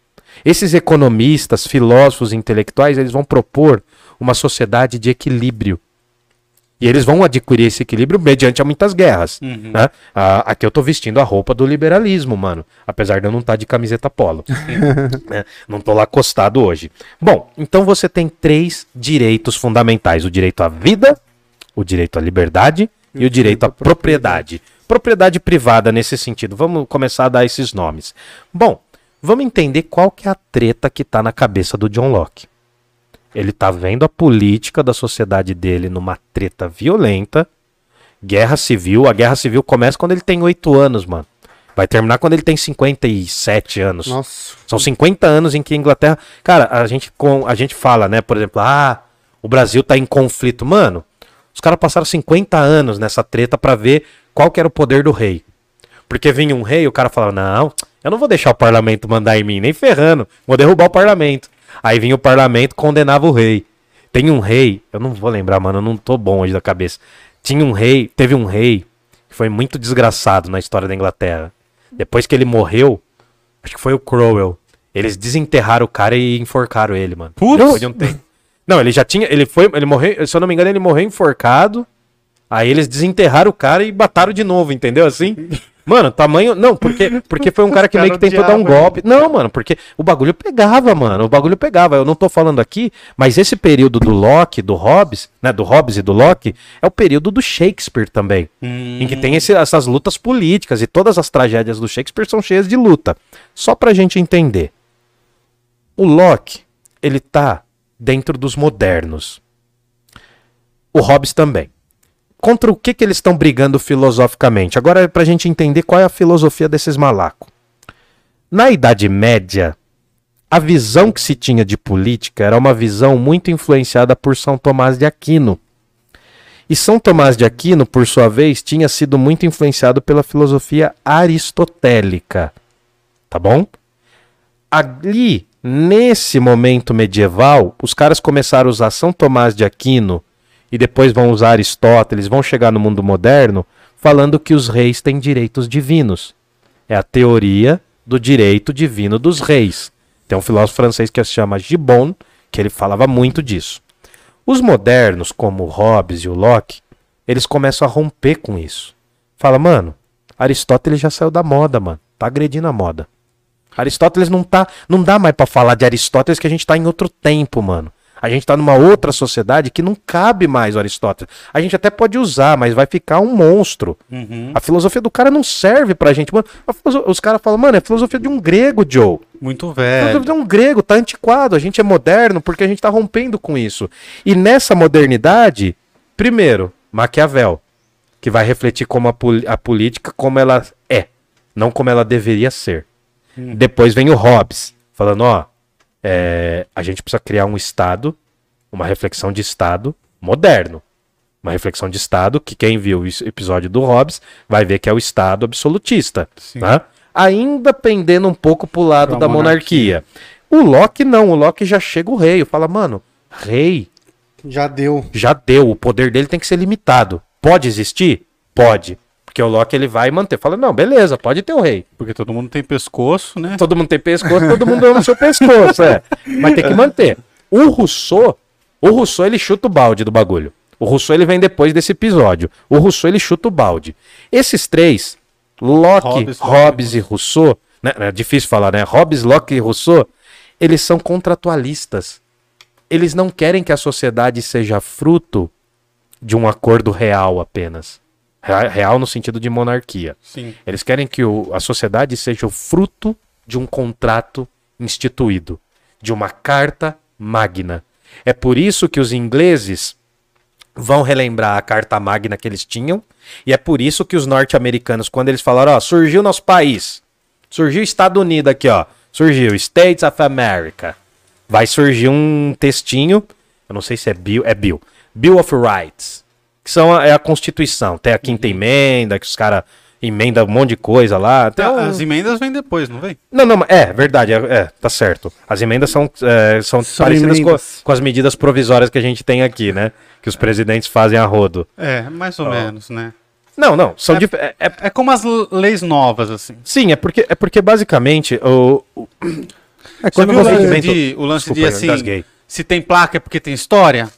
Esses economistas, filósofos, intelectuais, eles vão propor uma sociedade de equilíbrio. E eles vão adquirir esse equilíbrio mediante muitas guerras. Uhum. né? Ah, aqui eu tô vestindo a roupa do liberalismo, mano. Apesar de eu não estar de camiseta polo. [laughs] né? Não tô lá acostado hoje. Bom, então você tem três direitos fundamentais: o direito à vida, o direito à liberdade e o direito à propriedade. Propriedade privada nesse sentido. Vamos começar a dar esses nomes. Bom, vamos entender qual que é a treta que tá na cabeça do John Locke. Ele tá vendo a política da sociedade dele numa treta violenta. Guerra civil. A guerra civil começa quando ele tem 8 anos, mano. Vai terminar quando ele tem 57 anos. Nossa. São 50 anos em que a Inglaterra. Cara, a gente, com, a gente fala, né? Por exemplo, ah, o Brasil tá em conflito. Mano, os caras passaram 50 anos nessa treta pra ver qual que era o poder do rei. Porque vinha um rei, o cara falava: Não, eu não vou deixar o parlamento mandar em mim, nem ferrando, vou derrubar o parlamento. Aí vinha o parlamento, condenava o rei. Tem um rei, eu não vou lembrar, mano, eu não tô bom hoje da cabeça. Tinha um rei, teve um rei que foi muito desgraçado na história da Inglaterra. Depois que ele morreu, acho que foi o Crowell. Eles desenterraram o cara e enforcaram ele, mano. Putz! Tempo. Não, ele já tinha. Ele foi. Ele morreu. Se eu não me engano, ele morreu enforcado. Aí eles desenterraram o cara e mataram de novo, entendeu? Assim. [laughs] Mano, tamanho. Não, porque, porque foi um cara que meio que tentou dar um golpe. Não, mano, porque o bagulho pegava, mano. O bagulho pegava. Eu não tô falando aqui, mas esse período do Locke, do Hobbes, né? Do Hobbes e do Locke, é o período do Shakespeare também. Hum, Em que tem esse- essas lutas políticas e todas as tragédias do Shakespeare são cheias de luta. Só pra gente entender. O Locke, ele tá dentro dos modernos. O Hobbes também. Contra o que, que eles estão brigando filosoficamente? Agora é pra gente entender qual é a filosofia desses malacos. Na Idade Média, a visão que se tinha de política era uma visão muito influenciada por São Tomás de Aquino. E São Tomás de Aquino, por sua vez, tinha sido muito influenciado pela filosofia aristotélica. Tá bom? Ali, nesse momento medieval, os caras começaram a usar São Tomás de Aquino e depois vão usar Aristóteles, vão chegar no mundo moderno falando que os reis têm direitos divinos. É a teoria do direito divino dos reis. Tem um filósofo francês que se chama Gibbon, que ele falava muito disso. Os modernos, como o Hobbes e o Locke, eles começam a romper com isso. Fala, mano, Aristóteles já saiu da moda, mano. Tá agredindo a moda. Aristóteles não tá, não dá mais pra falar de Aristóteles que a gente tá em outro tempo, mano. A gente tá numa outra sociedade que não cabe mais o Aristóteles. A gente até pode usar, mas vai ficar um monstro. Uhum. A filosofia do cara não serve pra gente, mano. A Os caras falam, mano, é a filosofia de um grego, Joe. Muito A velho. filosofia de um grego, tá antiquado. A gente é moderno porque a gente tá rompendo com isso. E nessa modernidade, primeiro, Maquiavel, que vai refletir como a, pol- a política como ela é, não como ela deveria ser. Depois vem o Hobbes, falando, ó, é, a gente precisa criar um Estado, uma reflexão de Estado moderno. Uma reflexão de Estado que quem viu o episódio do Hobbes vai ver que é o Estado absolutista. Tá? Ainda pendendo um pouco pro lado Pra da monarquia. O Locke não, o Locke já chega o rei. Fala, mano, rei Já deu. já deu, o poder dele tem que ser limitado. Pode existir? Pode. Porque o Locke ele vai manter. Fala, não, beleza, pode ter o rei. Porque todo mundo tem pescoço, né? Todo mundo tem pescoço, todo mundo ama o seu pescoço, é. Mas tem que manter. O Rousseau, o Rousseau ele chuta o balde do bagulho. O Rousseau ele vem depois desse episódio. O Rousseau ele chuta o balde. Esses três, Locke, Hobbes, Hobbes, e Rousseau, né, é difícil falar, né? Hobbes, Locke e Rousseau, eles são contratualistas. Eles não querem que a sociedade seja fruto de um acordo real apenas. Rea- Real no sentido de monarquia. Sim. Eles querem que o- a sociedade seja o fruto de um contrato instituído, de uma carta magna. É por isso que os ingleses vão relembrar a carta magna que eles tinham, e é por isso que os norte-americanos, quando eles falaram, ó, surgiu nosso país, surgiu Estados Unidos aqui, ó, surgiu States of America, vai surgir um textinho, eu não sei se é Bill, é Bill, Bill of Rights, que são a, é a Constituição, tem a quinta emenda, que os caras emendam um monte de coisa lá, até um- As emendas vêm depois, não vem? não, não, é verdade, é, é, tá certo. As emendas são, é, são, São parecidas com, com as medidas provisórias que a gente tem aqui, né? Que os presidentes fazem a rodo. É, mais ou menos, né? Não, não, são dif- é- é- É como as leis novas, assim. sim, é porque, é porque basicamente o, o- É Você quando viu o você. lance de, o lance Desculpa, de assim, se tem placa é porque tem história?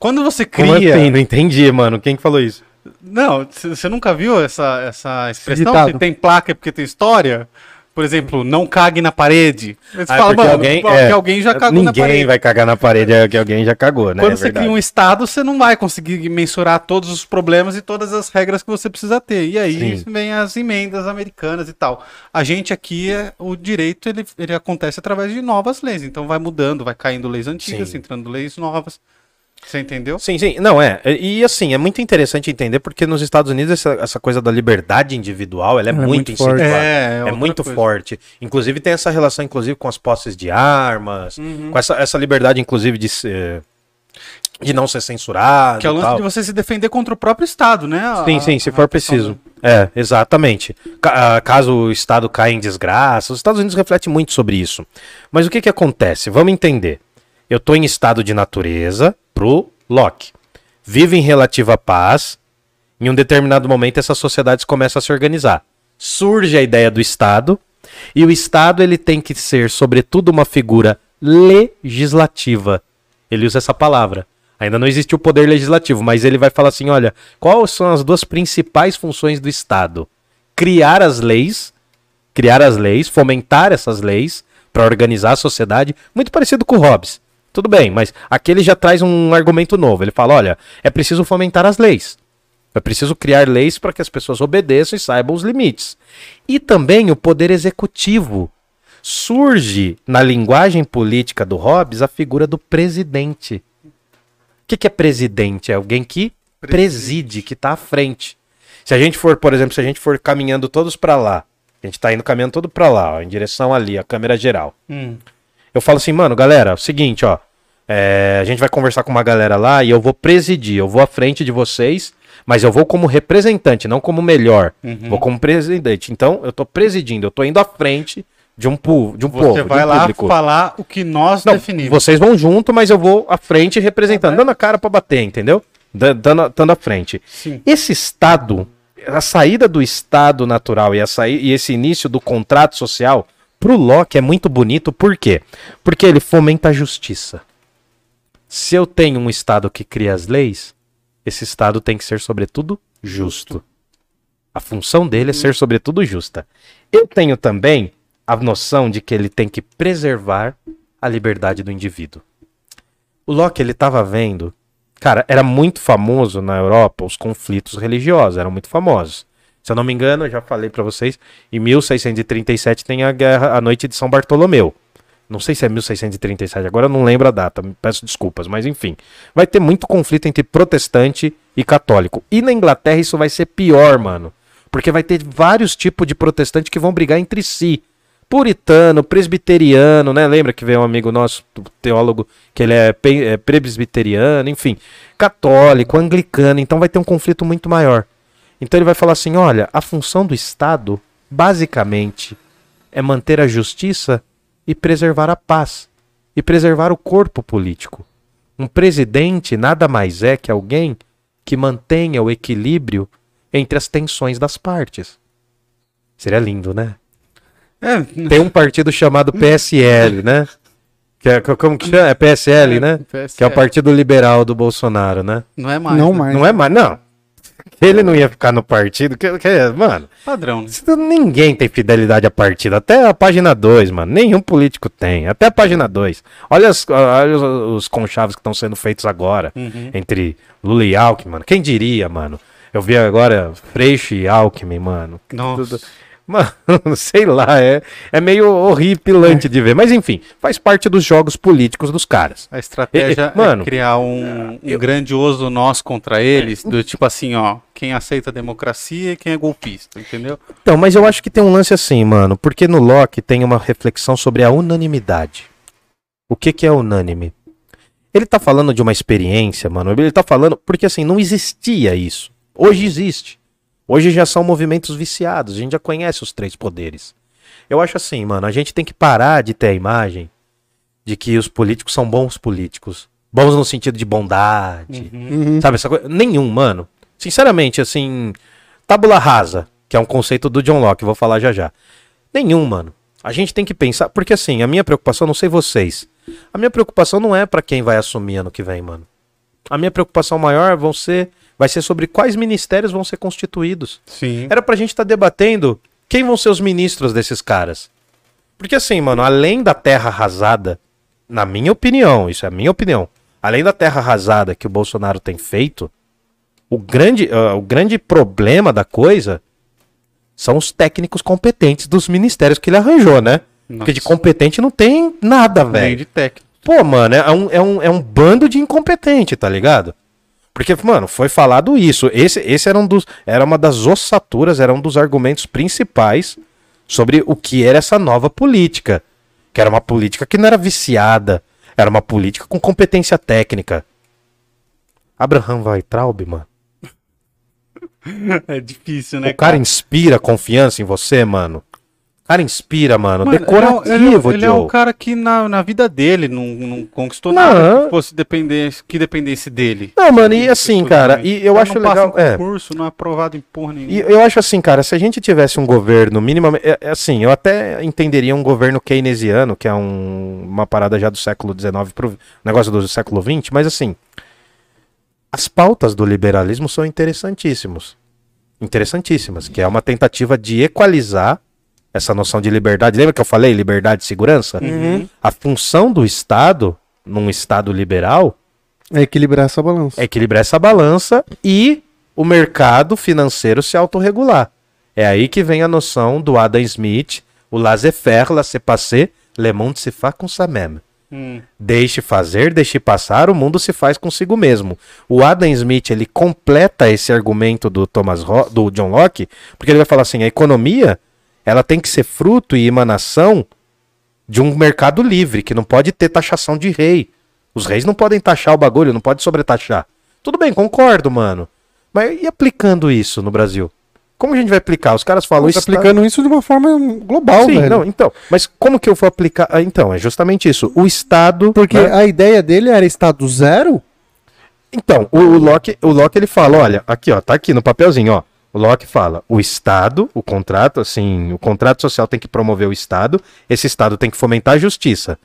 Quando você como cria... assim? Não entendi, mano. Quem que falou isso? Não, você nunca viu essa, essa expressão? Se tem placa é porque tem história? Por exemplo, não cague na parede. Você Ah, é fala, mano, alguém, é, alguém já cagou na Ninguém parede. vai cagar na parede, é que alguém já cagou, né? Quando É você verdade. cria um estado, você não vai conseguir mensurar todos os problemas e todas as regras que você precisa ter. E aí Sim. vem as emendas americanas e tal. A gente aqui, é, o direito, ele, ele acontece através de novas leis. Então vai mudando, vai caindo leis antigas, Sim. entrando leis novas. Você entendeu? Sim, sim. Não, é. E assim, é muito interessante entender porque nos Estados Unidos essa, essa coisa da liberdade individual, ela é, Ela é muito, muito forte. incentivada. É, é É, muito coisa. forte. Inclusive tem essa relação, inclusive, com as posses de armas, Uhum. com essa, essa liberdade, inclusive, de ser, de não ser censurado. Que é o lance tal. de você se defender contra o próprio Estado, né? A- Sim, sim, se a for preciso. É, exatamente. Ah, caso o Estado caia em desgraça, os Estados Unidos refletem muito sobre isso. Mas o que que acontece? Vamos entender. Eu tô em estado de natureza pro Locke. Vive em relativa paz. Em um determinado momento, essas sociedades começam a se organizar. Surge a ideia do Estado. E o Estado ele tem que ser, sobretudo, uma figura legislativa. Ele usa essa palavra. Ainda não existe o poder legislativo, mas ele vai falar assim: olha, quais são as duas principais funções do Estado? Criar as leis, criar as leis, fomentar essas leis para organizar a sociedade, muito parecido com o Hobbes. Tudo bem, mas aqui ele já traz um argumento novo. Ele fala: olha, é preciso fomentar as leis. É preciso criar leis para que as pessoas obedeçam e saibam os limites. E também o poder executivo. Surge na linguagem política do Hobbes a figura do presidente. O que, que é presidente? É alguém que preside, que está à frente. Se a gente for, por exemplo, se a gente for caminhando todos para lá, a gente tá indo caminhando todo para lá, ó, em direção ali, a câmera geral. Hum. Eu falo assim, mano, galera, é o seguinte, ó. é, a gente vai conversar com uma galera lá e eu vou presidir, eu vou à frente de vocês, mas eu vou como representante, não como melhor. Vou como presidente. Então, eu tô presidindo, eu tô indo à frente de um, pu de um povo. Você vai um lá público. falar o que nós Não, definimos. vocês vão junto, mas eu vou à frente representando, dando a cara pra bater, entendeu? Da- Dando, dando à frente. Sim. Esse estado, a saída do estado natural e, a e esse início do contrato social, pro Locke é muito bonito, por quê? Porque ele fomenta a justiça. Se eu tenho um Estado que cria as leis, esse Estado tem que ser, sobretudo, justo. A função dele é ser, sobretudo, justa. Eu tenho também a noção de que ele tem que preservar a liberdade do indivíduo. O Locke, ele estava vendo. Cara, era muito famoso na Europa os conflitos religiosos, eram muito famosos. Se eu não me engano, eu já falei para vocês, em 1637 tem a guerra, a noite de São Bartolomeu. Não sei se é 1637, agora eu não lembro a data, peço desculpas, mas enfim. Vai ter muito conflito entre protestante e católico. E na Inglaterra isso vai ser pior, mano. Porque vai ter vários tipos de protestante que vão brigar entre si. Puritano, presbiteriano, né? Lembra que veio um amigo nosso, teólogo, que ele é, é presbiteriano, enfim. Católico, anglicano, então vai ter um conflito muito maior. Então ele vai falar assim: olha, a função do Estado, basicamente, é manter a justiça e preservar a paz e preservar o corpo político. Um presidente nada mais é que alguém que mantenha o equilíbrio entre as tensões das partes. Seria lindo, né? É, Tem um partido chamado PSL, né? Que é, como que chama? É PSL, né? Que é o Partido Liberal do Bolsonaro, né? Não é mais. Não né? mais. Não é mais, não. [laughs] Ele não ia ficar no partido, que, que mano, Padrão, né? ninguém tem fidelidade a partido, até a página 2, mano, nenhum político tem, até a página 2. Olha, as- olha os, os conchavos que estão sendo feitos agora, Uhum. entre Lula e Alckmin, mano, quem diria, mano? Eu vi agora Freixo e Alckmin, mano. Nossa. Tudo- Mano, [laughs] sei lá, é, é meio horripilante de ver, mas enfim, faz parte dos jogos políticos dos caras. A estratégia E- mano, é criar um, um grandioso nós contra eles, do tipo assim, ó, quem aceita a democracia e quem é golpista, entendeu? Então, mas eu acho que tem um lance assim, mano, porque no Locke tem uma reflexão sobre a unanimidade. O que que é unânime? Ele tá falando de uma experiência, mano. Ele tá falando porque assim não existia isso. Hoje existe. Hoje já são movimentos viciados. A gente já conhece os três poderes. Eu acho assim, mano, a gente tem que parar de ter a imagem de que os políticos são bons políticos. Bons no sentido de bondade, Uhum. Sabe essa coisa? Nenhum, mano. Sinceramente, assim, tábula rasa, que é um conceito do John Locke, vou falar já já. Nenhum, mano. A gente tem que pensar, porque assim, a minha preocupação, não sei vocês, a minha preocupação não é pra quem vai assumir ano que vem, mano. A minha preocupação maior vão ser, vai ser sobre quais ministérios vão ser constituídos. Sim. Era pra gente estar debatendo quem vão ser os ministros desses caras. Porque assim, mano, além da terra arrasada, na minha opinião, isso é a minha opinião, além da terra arrasada que o Bolsonaro tem feito, o grande, ah, o grande problema da coisa são os técnicos competentes dos ministérios que ele arranjou, né? Porque de Nossa. competente não tem nada, Nem velho. de técnico. Pô, mano, é um, é, um, é um bando de incompetente, tá ligado? Porque, mano, foi falado isso. Esse, esse era, um dos, era uma das ossaturas, era um dos argumentos principais sobre o que era essa nova política. Que era uma política que não era viciada. Era uma política com competência técnica. Abraham Weitraub, mano. [laughs] É difícil, né? o cara inspira confiança em você, mano. Cara inspira, mano. Mano, Decorativo, ele, é, ele, é- ele é o cara que na, na vida dele não, não conquistou Não. nada que fosse depender, que dependesse dele. Não, mano, e assim, cara, e eu cara acho não passa legal. em É. concurso, não é aprovado em porra nenhuma. E eu acho assim, cara, se a gente tivesse um governo minimamente. é- é assim, eu até entenderia um governo keynesiano, que é um- uma parada já do século XIX pro negócio do século XX, mas assim. As pautas do liberalismo são interessantíssimos. Interessantíssimas, que é uma tentativa de equalizar essa noção de liberdade. Lembra que eu falei liberdade e segurança? Uhum. A função do Estado, num Estado liberal, É equilibrar essa balança. é equilibrar essa balança e o mercado financeiro se autorregular. É aí que vem a noção do Adam Smith, o laissez-faire, laissez-passer, le monde se fait com sa-même. Hum, Deixe fazer, deixe passar, o mundo se faz consigo mesmo. O Adam Smith, ele completa esse argumento do Thomas Ro- do John Locke, porque ele vai falar assim, a economia, ela tem que ser fruto e emanação de um mercado livre, que não pode ter taxação de rei. Os reis não podem taxar o bagulho, não pode sobretaxar. Tudo bem, concordo, mano. Mas e aplicando isso no Brasil? Como a gente vai aplicar? Os caras falam Tá isso. aplicando isso de uma forma global, Sim, velho. não, então. Mas como que eu vou aplicar? Ah, então, é justamente isso. O Estado. Porque né? a ideia dele era estado zero. Então, o, o Locke, o Locke ele fala, olha, aqui ó, tá aqui no papelzinho, ó. O Locke fala, o Estado, o contrato, assim, o contrato social tem que promover o Estado, esse Estado tem que fomentar a justiça.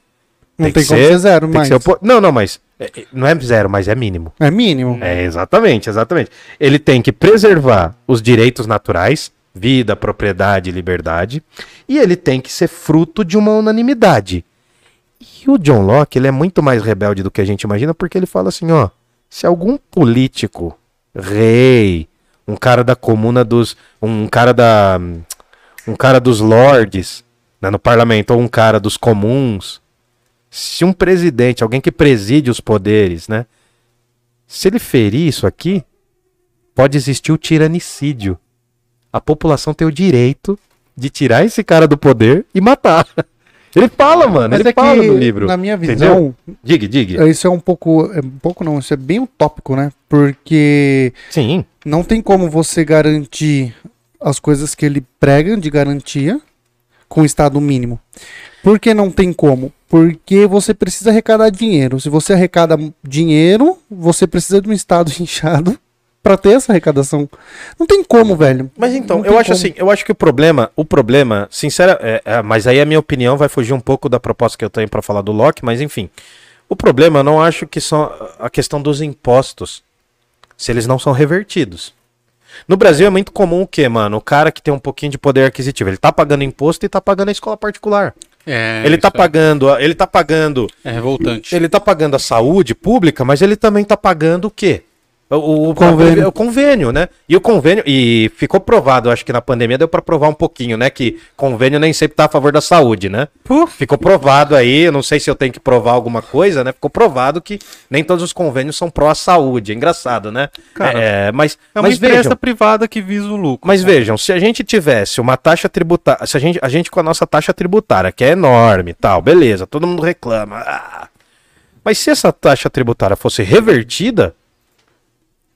Não Tem tem, que como ser- ser zero, mas ser Não, não, mas é, é, não é zero, mas é mínimo. é mínimo. É, exatamente, exatamente. Ele tem que preservar os direitos naturais, vida, propriedade e liberdade, e ele tem que ser fruto de uma unanimidade. E o John Locke, ele é muito mais rebelde do que a gente imagina, porque ele fala assim, ó, se algum político, rei, um cara da comuna dos, um cara da, um cara dos lords, né, no parlamento, ou um cara dos comuns, se um presidente, alguém que preside os poderes, né, se ele ferir isso aqui, pode existir o tiranicídio. A população tem o direito de tirar esse cara do poder e matar. [laughs] Ele fala, mano. Mas ele é fala no livro. na minha entendeu? visão, Diga, diga. isso é um pouco, é um pouco não, isso é bem utópico, né? Porque Sim. não tem como você garantir as coisas que ele prega de garantia com o estado mínimo. Por que não tem como? Porque você precisa arrecadar dinheiro. Se você arrecada dinheiro, você precisa de um estado [laughs] inchado para ter essa arrecadação. Não tem como, velho. Mas então, eu acho como. assim, eu acho que o problema, o problema, sincera, é, é, mas aí a minha opinião vai fugir um pouco da proposta que eu tenho pra falar do Locke, mas enfim. O problema eu não acho que são a questão dos impostos, se eles não são revertidos. No Brasil é muito comum o quê, mano? O cara que tem um pouquinho de poder aquisitivo, ele tá pagando imposto e tá pagando a escola particular. É, ele tá é- pagando, ele tá pagando É revoltante. ele tá pagando a saúde pública, mas ele também tá pagando o quê? O, o- Convênio. o convênio, né? E o convênio, e ficou provado, acho que na pandemia deu pra provar um pouquinho, né? Que convênio nem sempre tá a favor da saúde, né? Ficou provado aí, eu não sei se eu tenho que provar alguma coisa, né? Ficou provado que nem todos os convênios são pró-saúde. É engraçado, né? Cara, é, mas, É uma mas empresa vejam, privada que visa o lucro. mas vejam, se a gente tivesse uma taxa tributária, se a gente, a gente com a nossa taxa tributária, que é enorme e tal, beleza, todo mundo reclama. ah. Mas se essa taxa tributária fosse revertida,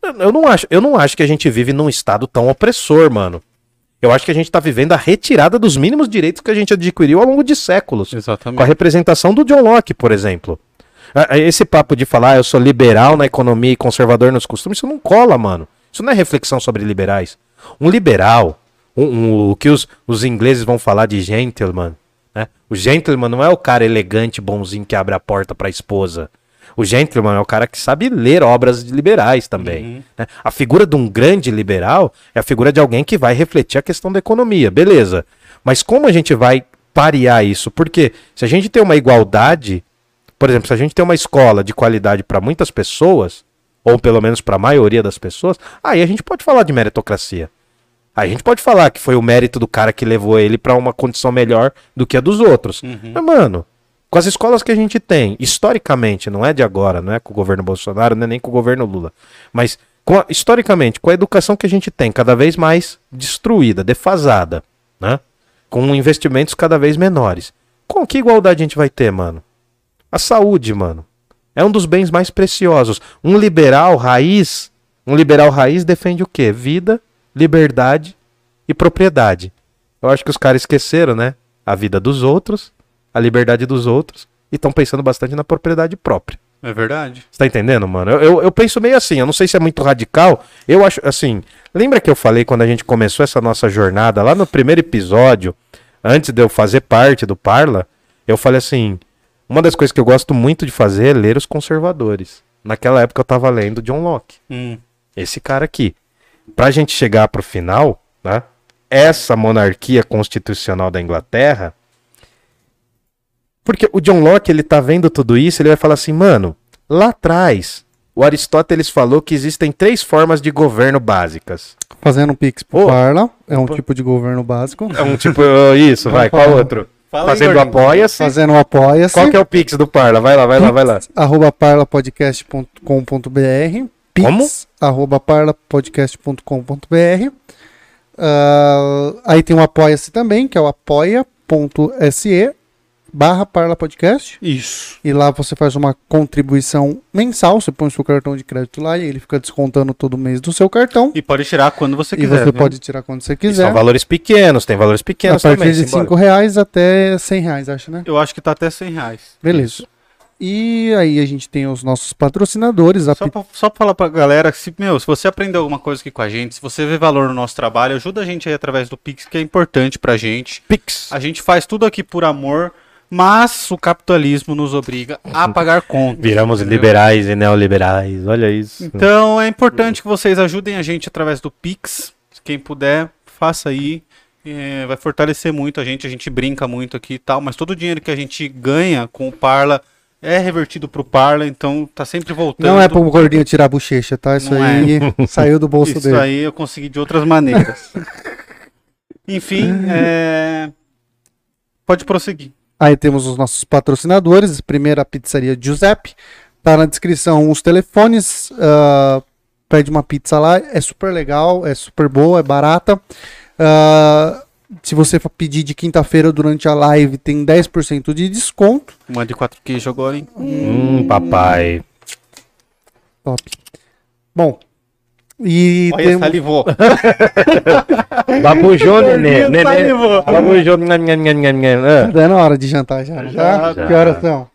eu- não acho, eu não acho que a gente vive num estado tão opressor, mano. Eu acho que a gente tá vivendo a retirada dos mínimos direitos que a gente adquiriu ao longo de séculos. Com a Exatamente. representação do John Locke, por exemplo. Esse papo de falar "Ah, eu sou liberal na economia e conservador nos costumes, isso não cola, mano. Isso não é reflexão sobre liberais. Um liberal, um- um- o que os, os ingleses vão falar de gentleman, né? O gentleman não é o cara elegante, bonzinho que abre a porta pra esposa. O gentleman é o cara que sabe ler obras de liberais também. né? A figura de um grande liberal é a figura de alguém que vai refletir a questão da economia, beleza. Mas como a gente vai parear isso? Porque se a gente tem uma igualdade, por exemplo, se a gente tem uma escola de qualidade para muitas pessoas, ou pelo menos para a maioria das pessoas, aí a gente pode falar de meritocracia. Aí a gente pode falar que foi o mérito do cara que levou ele para uma condição melhor do que a dos outros. Mas, mano, com as escolas que a gente tem, historicamente, não é de agora, não é com o governo Bolsonaro, não é nem com o governo Lula, mas com a- historicamente, com a educação que a gente tem cada vez mais destruída, defasada, né? Com investimentos cada vez menores. Com que igualdade a gente vai ter, mano? A saúde, mano. É um dos bens mais preciosos. Um liberal raiz, um liberal raiz defende o quê? Vida, liberdade e propriedade. Eu acho que os caras esqueceram, né? A vida dos outros, a liberdade dos outros e estão pensando bastante na propriedade própria. É verdade. Você tá entendendo, mano? Eu, eu, eu penso meio assim, eu não sei se é muito radical. Eu acho, assim, lembra que eu falei quando a gente começou essa nossa jornada, lá no primeiro episódio, antes de eu fazer parte do Parla, eu falei assim: uma das coisas que eu gosto muito de fazer é ler os conservadores. Naquela época eu tava lendo John Locke. Hum. Esse cara aqui. Pra gente chegar pro final, né? Essa monarquia constitucional da Inglaterra. Porque o John Locke, ele tá vendo tudo isso, ele vai falar assim, mano, lá atrás, o Aristóteles falou que existem três formas de governo básicas. Fazendo um pix pro Ô. Parla, é um tipo de governo básico. É um tipo, isso, vai, qual outro? Fala Fazendo apoia-se. Fazendo apoia-se. Qual que é o Pix do Parla? Vai lá, vai lá, vai lá. arroba parlapodcast.com.br pix, Como? arroba parlapodcast.com.br Ah, aí tem o apoia-se também, que é o apoia.se barra parlapodcast Isso. e lá você faz uma contribuição mensal, você põe o seu cartão de crédito lá e ele fica descontando todo mês do seu cartão E pode tirar quando você e quiser. você viu? pode tirar quando você E quiser. São valores pequenos, tem valores A pequenos partir também. de simbora. 5 reais até 100 reais, acho, né? Eu acho que tá até 100 reais. Beleza. E aí a gente tem os nossos patrocinadores, a Só pra, só pra falar pra galera, se, meu, se você aprendeu alguma coisa aqui com a gente, se você vê valor no nosso trabalho, ajuda a gente aí através do Pix, que é importante pra gente. Pix. A gente faz tudo aqui por amor, Mas o capitalismo nos obriga a pagar contas. Viramos entendeu? liberais e neoliberais. Olha isso. Então é importante que vocês ajudem a gente através do Pix. Quem puder, faça aí. É, vai fortalecer muito a gente. A gente brinca muito aqui e tal, mas todo o dinheiro que a gente ganha com o Parla é revertido pro Parla, então tá sempre voltando. Não é pro gordinho tirar a bochecha, tá? Isso Não aí [laughs] saiu do bolso Isso dele. aí eu consegui de outras maneiras. [laughs] Enfim, é... pode prosseguir. Aí temos os nossos patrocinadores. Primeiro a pizzaria Giuseppe. Tá na descrição os telefones. ah, pede uma pizza lá. É super legal, é super boa, é barata. Ah, se você for pedir de quinta-feira durante a live, tem 10% de desconto. Uma de quatro queijos agora, hein? Hum, papai. Top. Bom. E Olha, temos. salivou. Babujou, nenê. nenê. salivou. Babujou. nham, nham, nham, nham, nham. Ah. Tá dando hora de jantar já. Já? Já. Que horas são?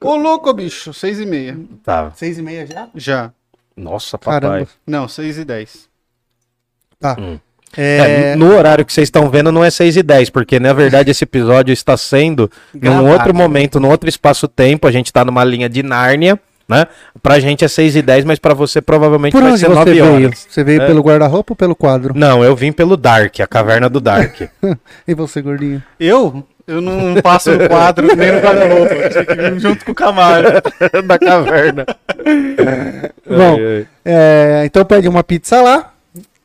Ô, louco, bicho. Seis e meia. Tá. Seis e meia já? Já. Nossa, papai. Caramba. Não, seis e dez. Tá. Hum. É, É, no horário que vocês estão vendo não é 6 e 10, porque na verdade esse episódio está sendo num Gravado. outro momento, num outro espaço-tempo, a gente tá numa linha de Nárnia, né? Pra gente é 6 e 10, mas pra você provavelmente Por vai ser você 9 veio? horas. Você veio É. pelo guarda-roupa ou pelo quadro? Não, eu vim pelo Dark, a caverna do Dark. [laughs] E você, gordinho? Eu? Eu não passo no quadro nem no guarda-roupa. Eu tinha que vir junto com o Camaro. [laughs] da caverna. [laughs] Bom. É, então pede uma pizza lá.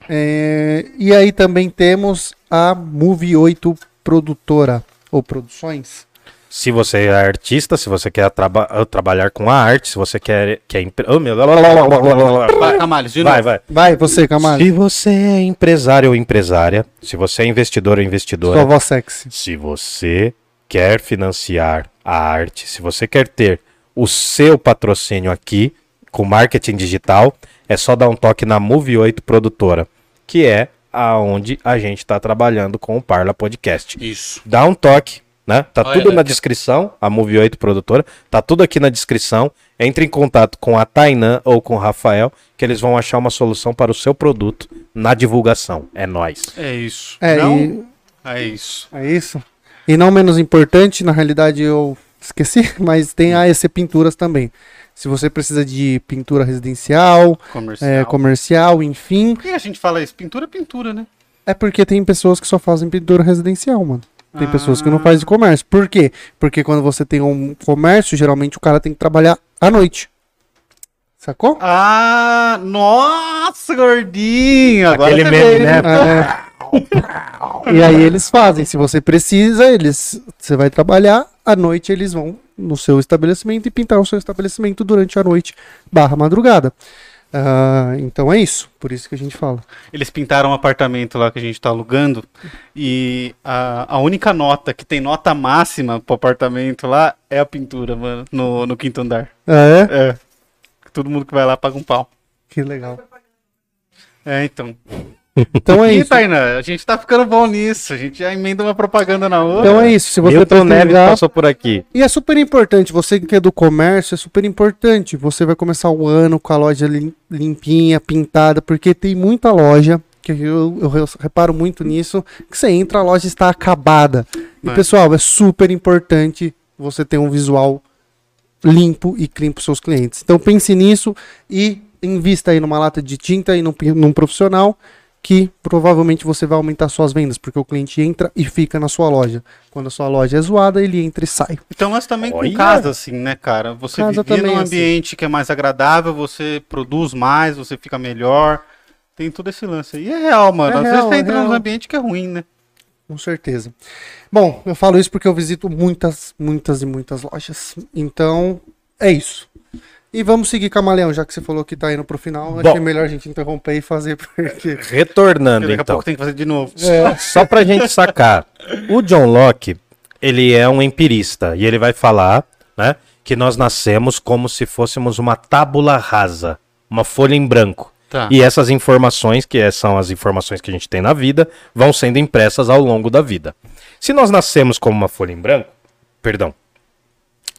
É, e aí também temos a Move 8 Produtora ou Produções. Se você é artista, se você quer traba- trabalhar com a arte, se você quer. quer oh, meu... Vai, Camales, de Vai, novo. vai. Vai, você, Camargo. Se você é empresário ou empresária, se você é investidor ou investidora, Sua voz sexy. Se você quer financiar a arte, se você quer ter o seu patrocínio aqui com marketing digital, é só dar um toque na Move 8 Produtora, que é aonde a gente está trabalhando com o Parla Podcast. Isso. Dá um toque, né? Tá Olha, tudo na né? descrição, a Move 8 Produtora, tá tudo aqui na descrição. Entre em contato com a Tainan ou com o Rafael, que eles vão achar uma solução para o seu produto na divulgação. É nóis. É isso. É, não? e- É isso. é isso. E não menos importante, na realidade eu esqueci, [laughs] mas tem a AEC Pinturas também. Se você precisa de pintura residencial, Comercial. é, comercial, enfim, Por que a gente fala isso? Pintura é pintura, né? é porque tem pessoas que só fazem pintura residencial, mano. Tem Ah. pessoas que não fazem comércio. Por quê? Porque quando você tem um comércio, geralmente o cara tem que trabalhar à noite. Sacou? Ah, nossa, gordinho. Agora Aquele você meme, né? É. E aí eles fazem. Se você precisa, eles você vai trabalhar à noite, eles vão no seu estabelecimento e pintar o seu estabelecimento durante a noite barra madrugada. Ah, então é isso. Por isso que a gente fala. Eles pintaram um apartamento lá que a gente tá alugando e a, a única nota que tem nota máxima pro apartamento lá é a pintura, mano, no, no quinto andar. Ah, é? É. Todo mundo que vai lá paga um pau. Que legal. É, então. Então é e, isso. Tainan, a gente tá ficando bom nisso. A gente já emenda uma propaganda na outra. Então é isso. Se você Milton Neves precisar, passou por aqui. E é super importante, você que é do comércio, é super importante. Você vai começar o ano com a loja lim- limpinha, pintada, porque tem muita loja, que eu, eu re- reparo muito nisso, que você entra, a loja está acabada. E É. pessoal, é super importante você ter um visual limpo e clean para seus clientes. Então pense nisso e invista aí numa lata de tinta e num, num profissional que provavelmente você vai aumentar suas vendas, porque o cliente entra e fica na sua loja. Quando a sua loja é zoada, ele entra e sai. Então nós também Olha. com casa, assim, né, cara? Você Casa vive também num é assim. ambiente que é mais agradável, você produz mais, você fica melhor. Tem todo esse lance aí. E é real, mano. É Às real, vezes você é entra real. num ambiente que é ruim, né? Com certeza. Bom, eu falo isso porque eu visito muitas, muitas e muitas lojas. Então, é isso. E vamos seguir Camaleão, já que você falou que tá indo pro final. Bom. Achei melhor a gente interromper e fazer porque. [laughs] Retornando, Daqui a então. pouco tem que fazer de novo. É. Só pra gente sacar. O John Locke, ele é um empirista e ele vai falar, né, que nós nascemos como se fôssemos uma tábula rasa, uma folha em branco. Tá. E essas informações, que é- são as informações que a gente tem na vida, vão sendo impressas ao longo da vida. Se nós nascemos como uma folha em branco, perdão,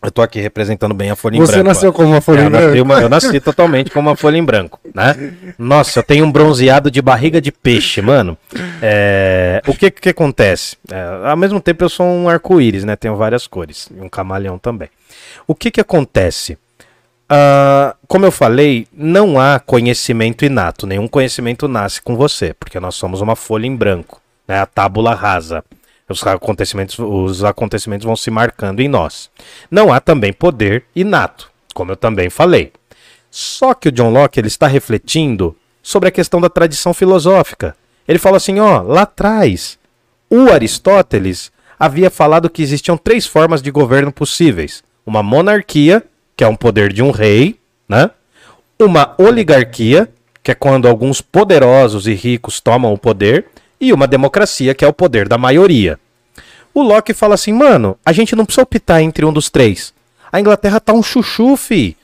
Eu tô aqui representando bem a folha em Você branco. ó. nasceu como uma folha É, em eu, nasci branco. uma- eu nasci totalmente com uma folha em branco, né? Nossa, eu tenho um bronzeado de barriga de peixe, mano. É, o que que acontece? É, ao mesmo tempo eu sou um arco-íris, né? Tenho várias cores. E um camaleão também. O que que acontece? Ah, como eu falei, não há conhecimento inato. Nenhum conhecimento nasce com você, porque nós somos uma folha em branco, né? A tábula rasa. Os acontecimentos, os acontecimentos vão se marcando em nós. Não há também poder inato, como eu também falei. Só que o John Locke ele está refletindo sobre a questão da tradição filosófica. Ele fala assim, ó, lá atrás, o Aristóteles havia falado que existiam três formas de governo possíveis: uma monarquia, que é um poder de um rei, né? Uma oligarquia, que é quando alguns poderosos e ricos tomam o poder, e uma democracia, que é o poder da maioria. O Locke fala assim, mano, a gente não precisa optar entre um dos três. A Inglaterra tá um chuchu, fi.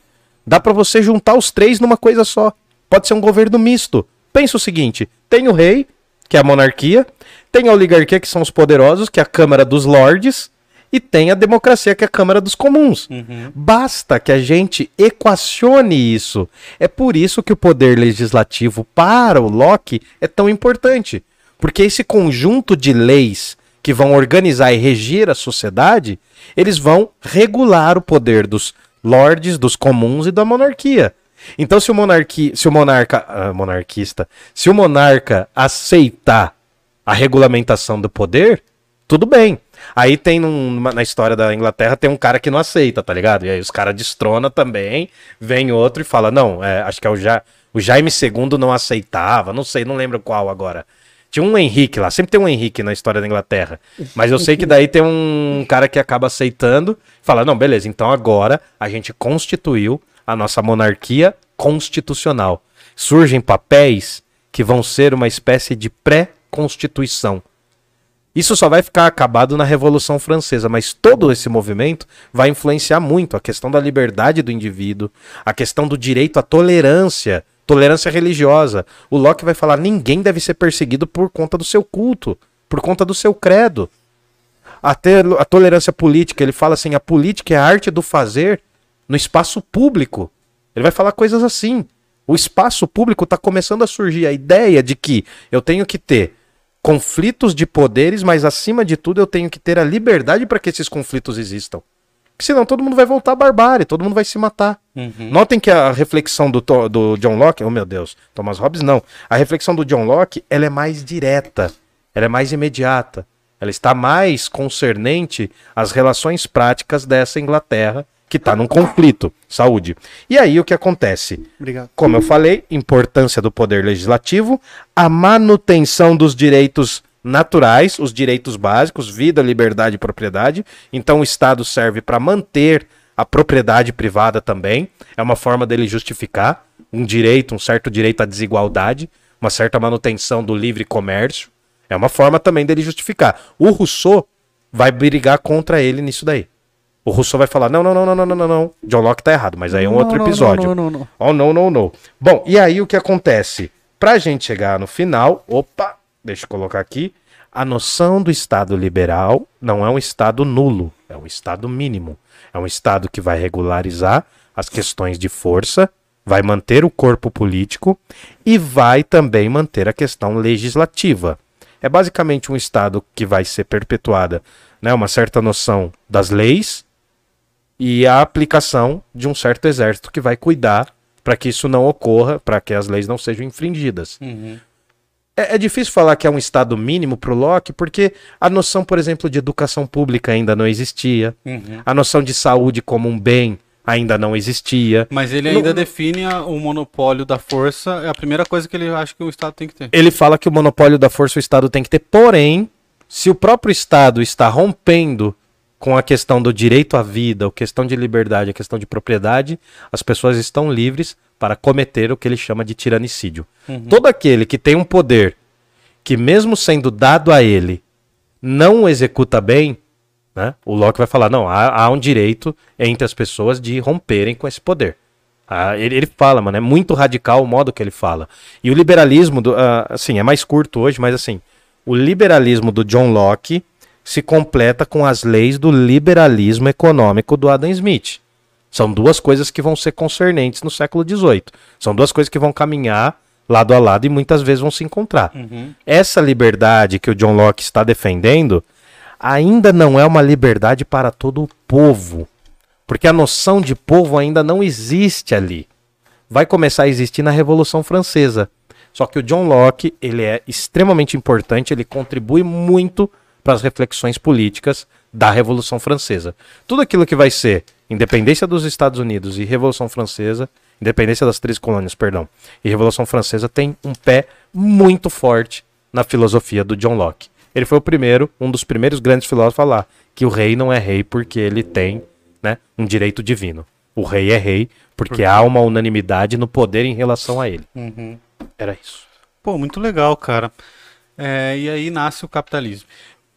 Dá pra você juntar os três numa coisa só. Pode ser um governo misto. Pensa o seguinte: tem o rei, que é a monarquia, tem a oligarquia, que são os poderosos, que é a Câmara dos Lordes, e tem a democracia, que é a Câmara dos Comuns. Basta que a gente equacione isso. É por isso que o poder legislativo para o Locke é tão importante. Porque esse conjunto de leis que vão organizar e regir a sociedade, eles vão regular o poder dos lordes, dos comuns e da monarquia. Então, se o, monarqui, se o monarca, ah, monarquista, se o monarca aceitar a regulamentação do poder, tudo bem. Aí tem num- na história da Inglaterra tem um cara que não aceita, tá ligado? E aí os caras destrona também, vem outro e fala, não, é, acho que é o, ja, o Jaime II não aceitava, não sei, não lembro qual agora. Tinha um Henrique lá, sempre tem um Henrique na história da Inglaterra. Mas eu sei que daí tem um cara que acaba aceitando, fala, não, beleza, então agora a gente constituiu a nossa monarquia constitucional. Surgem papéis que vão ser uma espécie de pré-constituição. Isso só vai ficar acabado na Revolução Francesa, mas todo esse movimento vai influenciar muito a questão da liberdade do indivíduo, a questão do direito à tolerância, tolerância religiosa. O Locke vai falar: ninguém deve ser perseguido por conta do seu culto, por conta do seu credo. Até a tolerância política, ele fala assim: a política é a arte do fazer no espaço público. Ele vai falar coisas assim. O espaço público está começando a surgir a ideia de que eu tenho que ter conflitos de poderes, mas acima de tudo eu tenho que ter a liberdade para que esses conflitos existam. Porque senão todo mundo vai voltar à barbárie, todo mundo vai se matar. Notem que a reflexão do, do John Locke, oh meu Deus, Thomas Hobbes não. A reflexão do John Locke, ela é mais direta, ela é mais imediata. Ela está mais concernente às relações práticas dessa Inglaterra que está num conflito. Saúde. E aí o que acontece? Obrigado. Como eu falei, importância do poder legislativo, a manutenção dos direitos naturais, os direitos básicos, vida, liberdade e propriedade. Então o Estado serve para manter a propriedade privada também. É uma forma dele justificar um direito, um certo direito à desigualdade, uma certa manutenção do livre comércio. É uma forma também dele justificar. O Rousseau vai brigar contra ele nisso daí. O Rousseau vai falar: não, não, não, não, não, não, não, não. John Locke tá errado, mas aí é um Não, outro não, episódio. não, não, não. Oh, não, não, não. Bom, e aí o que acontece? Pra gente chegar no final, opa, deixa eu colocar aqui. A noção do Estado liberal não é um Estado nulo, é um Estado mínimo. É um Estado que vai regularizar as questões de força, vai manter o corpo político e vai também manter a questão legislativa. É basicamente um Estado que vai ser perpetuada né, uma certa noção das leis e a aplicação de um certo exército que vai cuidar para que isso não ocorra, para que as leis não sejam infringidas. É, é difícil falar que é um estado mínimo para o Locke, porque a noção, por exemplo, de educação pública ainda não existia, a noção de saúde como um bem ainda não existia. Mas ele ainda não- define a- o monopólio da força, é a primeira coisa que ele acha que o Estado tem que ter. Ele fala que o monopólio da força o Estado tem que ter, porém, se o próprio Estado está rompendo com a questão do direito à vida, a questão de liberdade, a questão de propriedade, as pessoas estão livres para cometer o que ele chama de tiranicídio. Todo aquele que tem um poder que, mesmo sendo dado a ele, não o executa bem, né? O Locke vai falar: não, há, há um direito entre as pessoas de romperem com esse poder. Ah, ele, ele fala, mano, é muito radical o modo que ele fala. E o liberalismo, do, ah, assim, é mais curto hoje, mas assim, o liberalismo do John Locke se completa com as leis do liberalismo econômico do Adam Smith. São duas coisas que vão ser concernentes no século XVIII. São duas coisas que vão caminhar lado a lado e muitas vezes vão se encontrar. Essa liberdade que o John Locke está defendendo ainda não é uma liberdade para todo o povo. Porque a noção de povo ainda não existe ali. Vai começar a existir na Revolução Francesa. Só que o John Locke, ele é extremamente importante, ele contribui muito para as reflexões políticas da Revolução Francesa. Tudo aquilo que vai ser independência dos Estados Unidos e Revolução Francesa, independência das três colônias, perdão, e Revolução Francesa tem um pé muito forte na filosofia do John Locke. Ele foi o primeiro, um dos primeiros grandes filósofos a falar que o rei não é rei porque ele tem né, um direito divino. O rei é rei porque há uma unanimidade no poder em relação a ele. Uhum. Era isso. Pô, muito legal, cara. É, e aí nasce o capitalismo.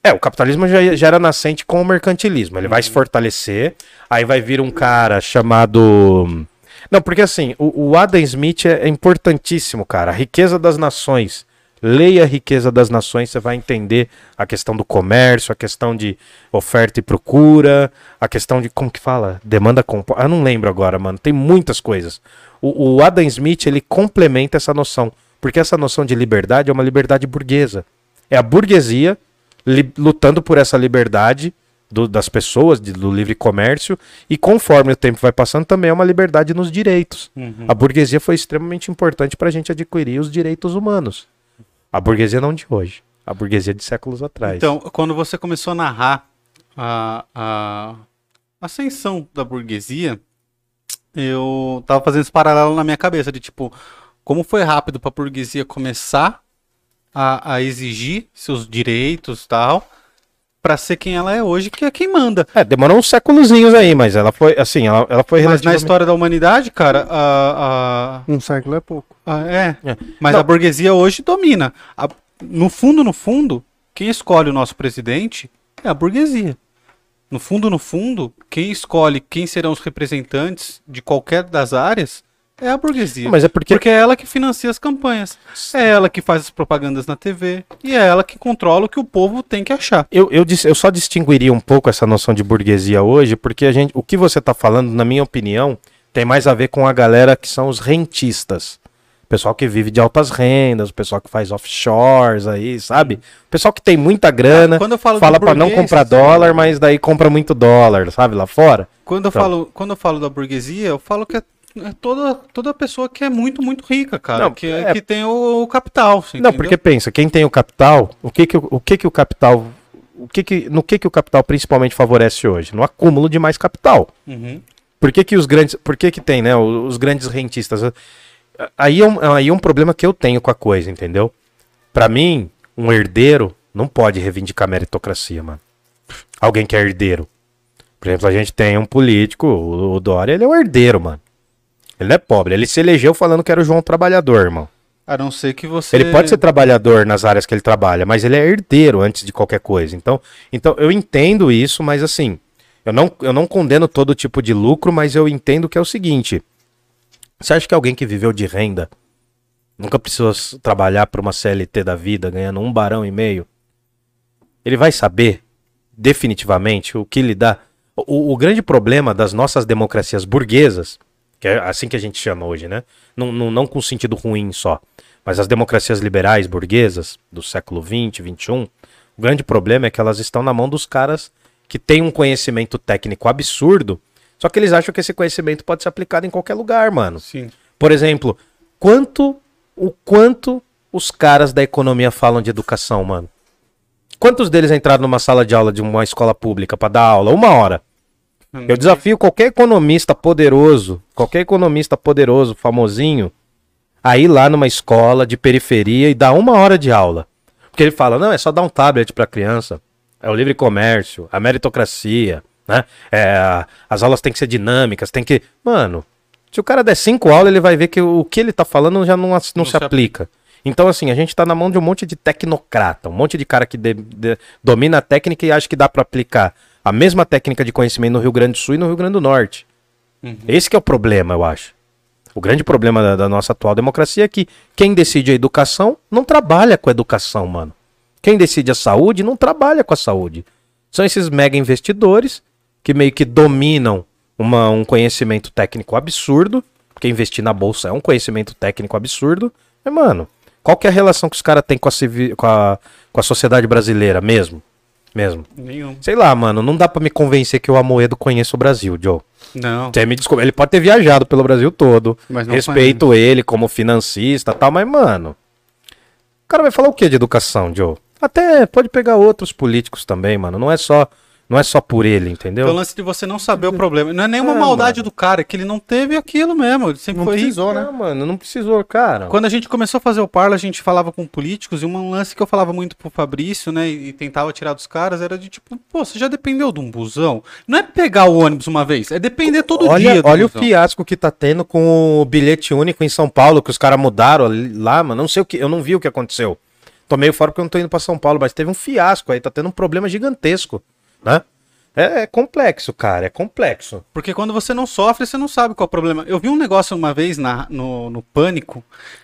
É, o capitalismo já, já era nascente com o mercantilismo. Ele vai se fortalecer, aí vai vir um cara chamado. Não, porque assim, o, o Adam Smith é, é importantíssimo, cara. A riqueza das nações. Leia a riqueza das nações, você vai entender a questão do comércio, a questão de oferta e procura, a questão de. Como que fala? Demanda composta. Eu não lembro agora, mano. Tem muitas coisas. O, o Adam Smith, ele complementa essa noção. Porque essa noção de liberdade é uma liberdade burguesa. É a burguesia lutando por essa liberdade do- das pessoas, de- do livre comércio, e conforme o tempo vai passando, também é uma liberdade nos direitos. A burguesia foi extremamente importante para a gente adquirir os direitos humanos. A burguesia não de hoje, a burguesia de séculos atrás. Então, quando você começou a narrar a, a ascensão da burguesia, eu tava fazendo esse paralelo na minha cabeça de tipo, como foi rápido para a burguesia começar a, a exigir seus direitos e tal, para ser quem ela é hoje, que é quem manda. É, demorou uns séculozinhos aí, mas ela foi, assim, ela, ela foi Mas na relativamente... história da humanidade, cara, a, a, Um século é pouco. Ah, é. É. Mas Não. a burguesia hoje domina. A- no fundo, no fundo, quem escolhe o nosso presidente é a burguesia. No fundo, no fundo, quem escolhe quem serão os representantes de qualquer das áreas é a burguesia. Mas é porque... Porque é ela que financia as campanhas. É ela que faz as propagandas na TV. E é ela que controla o que o povo tem que achar. Eu, eu, eu só distinguiria um pouco essa noção de burguesia hoje, porque a gente, o que você está falando, na minha opinião, tem mais a ver com a galera que são os rentistas. O pessoal que vive de altas rendas, o pessoal que faz offshores aí, sabe? O pessoal que tem muita grana, Quando eu falo fala para não comprar dólar, mas daí compra muito dólar, sabe? Lá fora. Quando eu, Então. falo, quando eu falo da burguesia, eu falo que é toda, toda pessoa que é muito, muito rica, cara. Não, que, é- que tem o, o capital. você Não, entendeu? porque pensa, quem tem o capital, o que que o, que que o capital, o que que, no que que o capital principalmente favorece hoje? No acúmulo de mais capital. Uhum. Por que, que os grandes. Por que, que tem, né? Os, grandes rentistas. Aí é, um, aí é um problema que eu tenho com a coisa, entendeu? Pra mim, um herdeiro não pode reivindicar meritocracia, mano. Alguém que é herdeiro. Por exemplo, a gente tem um político, o, o Dória, ele é um herdeiro, mano. Ele é pobre. Ele se elegeu falando que era o João Trabalhador, irmão. A não ser que você. Ele pode ser trabalhador nas áreas que ele trabalha, mas ele é herdeiro antes de qualquer coisa. Então, então eu entendo isso, mas assim, eu não, eu não condeno todo tipo de lucro, mas eu entendo que é o seguinte: você acha que alguém que viveu de renda nunca precisou trabalhar para uma CLT da vida ganhando um barão e meio? Ele vai saber definitivamente o que lhe dá. O, o grande problema das nossas democracias burguesas, que é assim que a gente chama hoje, né? Não, não, não com sentido ruim só, mas as democracias liberais burguesas do século XX, XXI, o grande problema é que elas estão na mão dos caras que têm um conhecimento técnico absurdo, só que eles acham que esse conhecimento pode ser aplicado em qualquer lugar, mano. Sim. Por exemplo, quanto o quanto os caras da economia falam de educação, mano? Quantos deles entraram numa sala de aula de uma escola pública pra dar aula? Uma hora. Eu desafio qualquer economista poderoso, qualquer economista poderoso, famosinho, a ir lá numa escola de periferia e dar uma hora de aula. Porque ele fala, não, é só dar um tablet pra criança. É o livre comércio, a meritocracia, né? É, as aulas têm que ser dinâmicas, tem que... Mano, se o cara der cinco aulas, ele vai ver que o que ele tá falando já não, as- não, se se aplica. Então, assim, a gente tá na mão de um monte de tecnocrata, um monte de cara que de- de- domina a técnica e acha que dá pra aplicar a mesma técnica de conhecimento no Rio Grande do Sul e no Rio Grande do Norte. Esse que é o problema, eu acho. O grande problema da, da nossa atual democracia é que quem decide a educação não trabalha com a educação, mano. Quem decide a saúde não trabalha com a saúde. São esses mega investidores que meio que dominam uma- um conhecimento técnico absurdo, porque investir na bolsa é um conhecimento técnico absurdo. E, mano, qual que é a relação que os caras têm com a, com, a, com a sociedade brasileira mesmo? Mesmo. Nenhum. Sei lá, mano, não dá pra me convencer que o Amoedo conheça o Brasil, Joe. Não. Você me desculpa, ele pode ter viajado pelo Brasil todo. Mas não Respeito ele como financista e tal, mas, mano. O cara vai falar o que de educação, Joe? Até pode pegar outros políticos também, mano. Não é só, não é só por ele, entendeu? Então, o lance de você não saber o problema. Não é nenhuma É, maldade mano. do cara, é que ele não teve aquilo mesmo. Ele sempre Não foi. precisou, né? Não, mano, não precisou, cara. Quando a gente começou a fazer o Parla, a gente falava com políticos, e um lance que eu falava muito pro Fabrício, né, e tentava tirar dos caras, era de tipo, pô, você já dependeu de um busão? Não é pegar o ônibus uma vez, é depender todo olha, dia do olha o busão. fiasco que tá tendo com o bilhete único em São Paulo, que os caras mudaram ali- lá, mano. Não sei o que, eu não vi o que aconteceu. Tô meio fora porque eu não tô indo pra São Paulo, mas teve um fiasco aí, tá tendo um problema gigantesco, né? É, é complexo, cara, é complexo. Porque quando você não sofre, você não sabe qual é o problema. Eu vi um negócio uma vez na, no, no Pânico,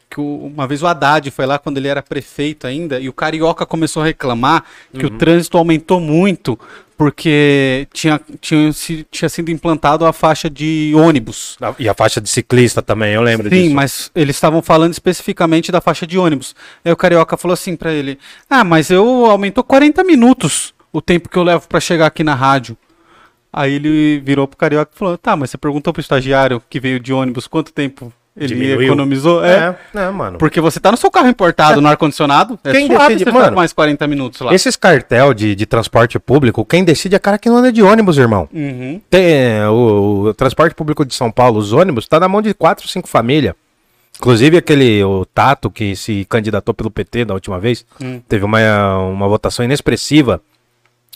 que o- uma vez o Haddad foi lá quando ele era prefeito ainda, e o Carioca começou a reclamar que o trânsito aumentou muito, porque tinha, tinha, tinha sido implantado a faixa de ônibus. E a faixa de ciclista também, eu lembro Sim, disso. mas eles estavam falando especificamente da faixa de ônibus. Aí o Carioca falou assim pra ele: Ah, mas eu aumentou 40 minutos o tempo que eu levo pra chegar aqui na rádio. Aí ele virou pro Carioca e falou: Tá, mas você perguntou pro estagiário que veio de ônibus quanto tempo ele Diminuiu. economizou? É. É, é, mano. Porque você tá no seu carro importado, no ar-condicionado. É Quem suave decide- você mano, mais 40 minutos lá. Esses cartel de, de transporte público, quem decide é cara que não anda de ônibus, irmão. Uhum. Tem, é, o, o transporte público de São Paulo, os ônibus, tá na mão de quatro, cinco famílias. Inclusive aquele, o Tato, que se candidatou pelo PT da última vez, Hum. teve uma, uma votação inexpressiva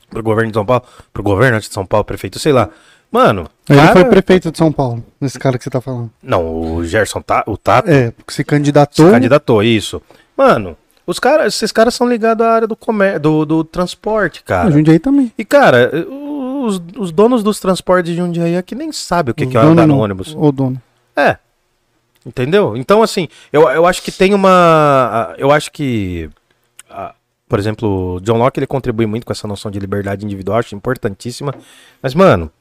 pro governo de São Paulo, pro governo de São Paulo, prefeito, sei lá. Mano, Ele cara- foi prefeito de São Paulo, esse cara que você tá falando. Não, o Gerson, Ta, o Tato, É, porque se se candidatou. candidatou, isso. Mano, os caras, esses caras são ligados à área do, comer, do, do transporte, A cara. Jundiaí também. E, cara, os, os donos dos transportes de Jundiaí aqui nem sabem o que, Os que é andar no ônibus. O dono. É. Entendeu? Então, assim, eu, eu acho que tem uma. Eu acho que. ah, Por exemplo, John Locke ele contribui muito com essa noção de liberdade individual, acho importantíssima. Mas, mano,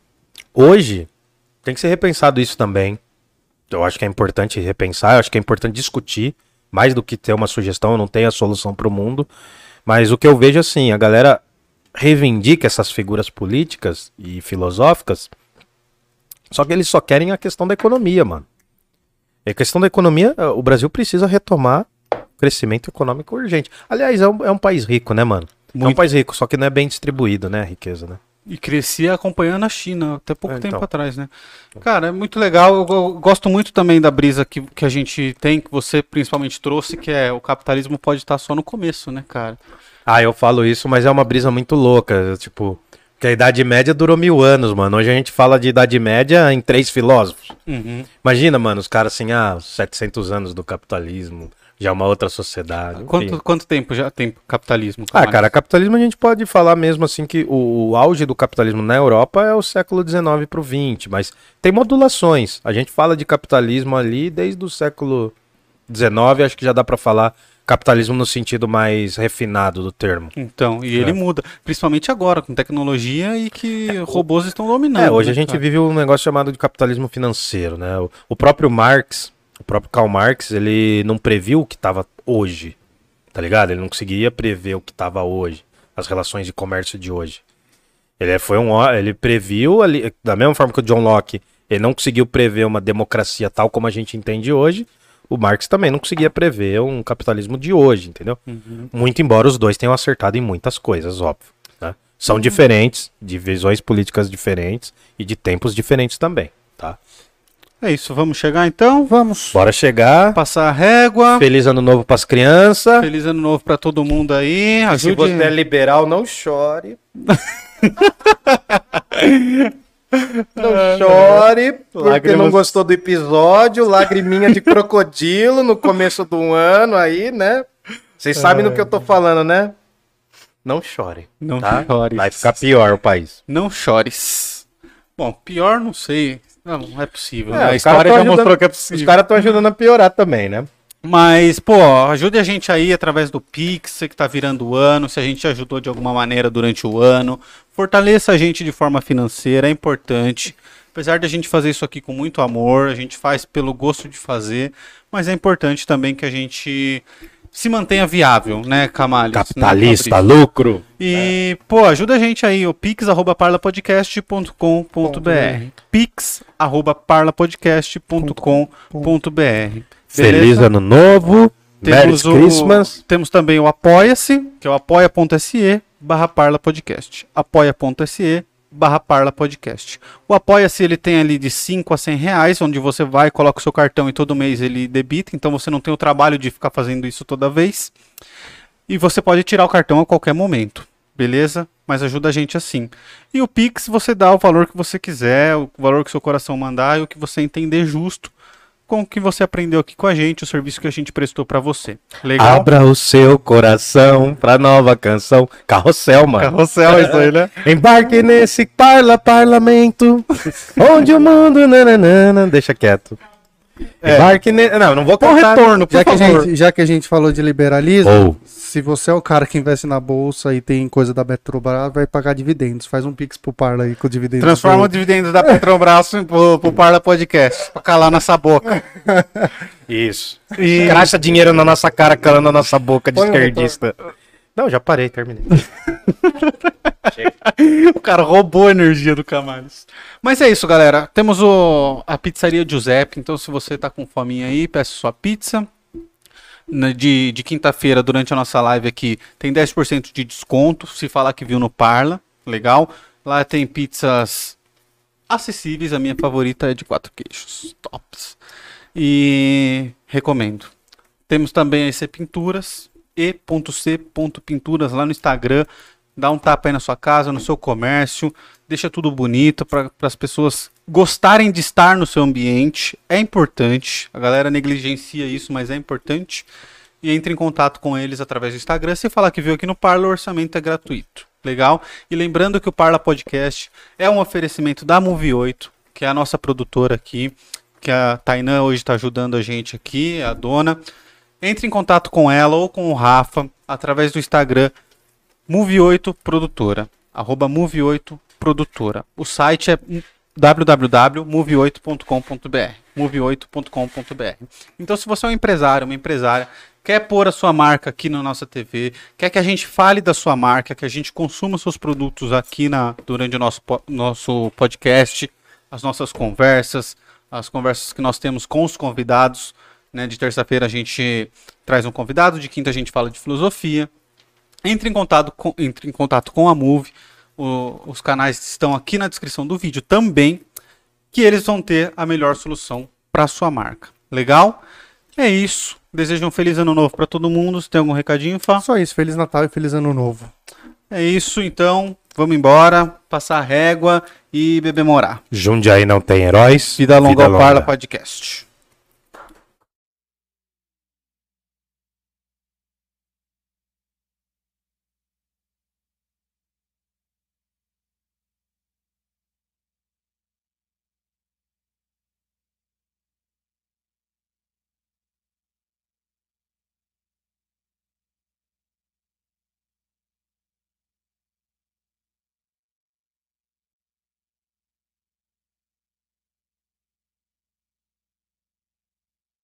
hoje tem que ser repensado isso também. Eu acho que é importante repensar, eu acho que é importante discutir, mais do que ter uma sugestão, eu não tenho a solução para o mundo. Mas o que eu vejo assim, a galera reivindica essas figuras políticas e filosóficas, só que eles só querem a questão da economia, mano. E a questão da economia, o Brasil precisa retomar crescimento econômico urgente. Aliás, é um, é um país rico, né, mano? É um Muito. país rico, só que não é bem distribuído, né, a riqueza, né? E crescia acompanhando a China, até pouco É, tempo então. atrás, né? Cara, é muito legal. Eu, go- gosto muito também da brisa que, que a gente tem, que você principalmente trouxe, que é o capitalismo pode estar só no começo, né, cara? Ah, eu falo isso, mas é uma brisa muito louca, tipo... Que a Idade Média durou mil anos, mano. Hoje a gente fala de Idade Média em três filósofos. Uhum. Imagina, mano, os caras assim, ah, 700 anos do capitalismo, já é uma outra sociedade. Quanto, quanto tempo já tem capitalismo? Ah, Camargo? cara, capitalismo a gente pode falar mesmo assim que o, o auge do capitalismo na Europa é o século XIX para o XX, mas tem modulações. A gente fala de capitalismo ali desde o século XIX, acho que já dá para falar capitalismo no sentido mais refinado do termo. Então, e ele É. muda, principalmente agora, com tecnologia e que robôs estão dominando. É, hoje né, a gente cara? vive um negócio chamado de capitalismo financeiro, né? O, o próprio Marx, o próprio Karl Marx, ele não previu o que estava hoje, tá ligado? Ele não conseguia prever o que estava hoje, as relações de comércio de hoje. Ele foi um, ele previu ali, da mesma forma que o John Locke, ele não conseguiu prever uma democracia tal como a gente entende hoje. O Marx também não conseguia prever um capitalismo de hoje, entendeu? Uhum. Muito embora os dois tenham acertado em muitas coisas, óbvio. né? Uhum. São diferentes, de visões políticas diferentes e de tempos diferentes também, tá? É isso, vamos chegar então? Vamos. Bora chegar. Passar a régua. Feliz ano novo pras crianças. Feliz ano novo pra todo mundo aí. Se Ajude. você é liberal, não chore. [laughs] Não chore, porque Lágrimas. não gostou do episódio. Lagriminha de crocodilo no começo do ano aí, né? Vocês sabem do que eu tô falando, né? Não chore. Não tá? chores. Vai ficar pior o país. Não chores. Bom, pior não sei. Não, não é possível. É, né? os A história já ajudando- mostrou que é Os possível. caras estão ajudando a piorar também, né? Mas, pô, ajude a gente aí através do Pix, que tá virando o ano, se a gente ajudou de alguma maneira durante o ano. Fortaleça a gente de forma financeira, é importante. Apesar de a gente fazer isso aqui com muito amor, a gente faz pelo gosto de fazer, mas é importante também que a gente se mantenha viável, né, Camales? Capitalista, né, lucro. E, pô, ajuda a gente aí, o pix.parlapodcast.com.br pix.parlapodcast.com.br Feliz ano novo. Merry temos, o, Christmas. temos também o Apoia-se, que é o apoia.se barra Parla Podcast. Apoia.se barra Parla Podcast. O Apoia-se ele tem ali de 5 a 100 reais, onde você vai, coloca o seu cartão e todo mês ele debita, então você não tem o trabalho de ficar fazendo isso toda vez. E você pode tirar o cartão a qualquer momento, beleza? Mas ajuda a gente assim. E o Pix você dá o valor que você quiser, o valor que seu coração mandar e o que você entender justo com o que você aprendeu aqui com a gente, o serviço que a gente prestou pra você. Legal? Abra o seu coração pra nova canção. Carrossel, mano. Carrossel isso aí, né? [laughs] Embarque nesse parla parlamento, onde o mundo nananana, deixa quieto. Embarque ne... Não, não vou Com cantar. retorno, Já que, a gente, já que a gente falou de liberalismo, Ou. se você é o cara que investe na bolsa e tem coisa da Petrobras, vai pagar dividendos. Faz um pix pro Parla aí com dividendos. Transforma o do- dividendo da Petrobras pro, pro Parla Podcast, pra calar nossa boca. [laughs] Isso. E- Cracha dinheiro na nossa cara, calando a nossa boca de Põe o esquerdista. Não, já parei, terminei. [laughs] [laughs] o cara roubou a energia do Camales. Mas é isso, galera. Temos o, a pizzaria Giuseppe. Então, se você tá com fominha aí, peça sua pizza. De, de quinta-feira, durante a nossa live aqui, tem 10% de desconto. Se falar que viu no Parla, legal. Lá tem pizzas acessíveis. A minha favorita é de quatro queijos. Tops. E recomendo. Temos também a EC Pinturas, e.c.pinturas lá no Instagram. Dá um tapa aí na sua casa, no seu comércio, deixa tudo bonito para as pessoas gostarem de estar no seu ambiente. É importante. A galera negligencia isso, mas é importante. E entre em contato com eles através do Instagram. Se falar que viu aqui no Parla, o orçamento é gratuito. Legal? E lembrando que o Parla Podcast é um oferecimento da Move 8, que é a nossa produtora aqui, que a Tainã hoje está ajudando a gente aqui, a dona. Entre em contato com ela ou com o Rafa através do Instagram Move8 Produtora, arroba Move8 Produtora. O site é www.move8.com.br, move8.com.br. Então, se você é um empresário, uma empresária, quer pôr a sua marca aqui na nossa TV, quer que a gente fale da sua marca, que a gente consuma seus produtos aqui na, durante o nosso, nosso podcast, as nossas conversas, as conversas que nós temos com os convidados. Né? De terça-feira a gente traz um convidado, de quinta a gente fala de filosofia. Entre em contato com, entre em contato com a Move. O- os canais estão aqui na descrição do vídeo também, que eles vão ter a melhor solução para sua marca. Legal? É isso. Desejo um feliz ano novo para todo mundo. Se tem algum recadinho, Fá? Só isso. Feliz Natal e Feliz Ano Novo. É isso, então. Vamos embora, passar a régua e beber morar. Jundiaí não tem heróis. Vida longa ao Parla Podcast.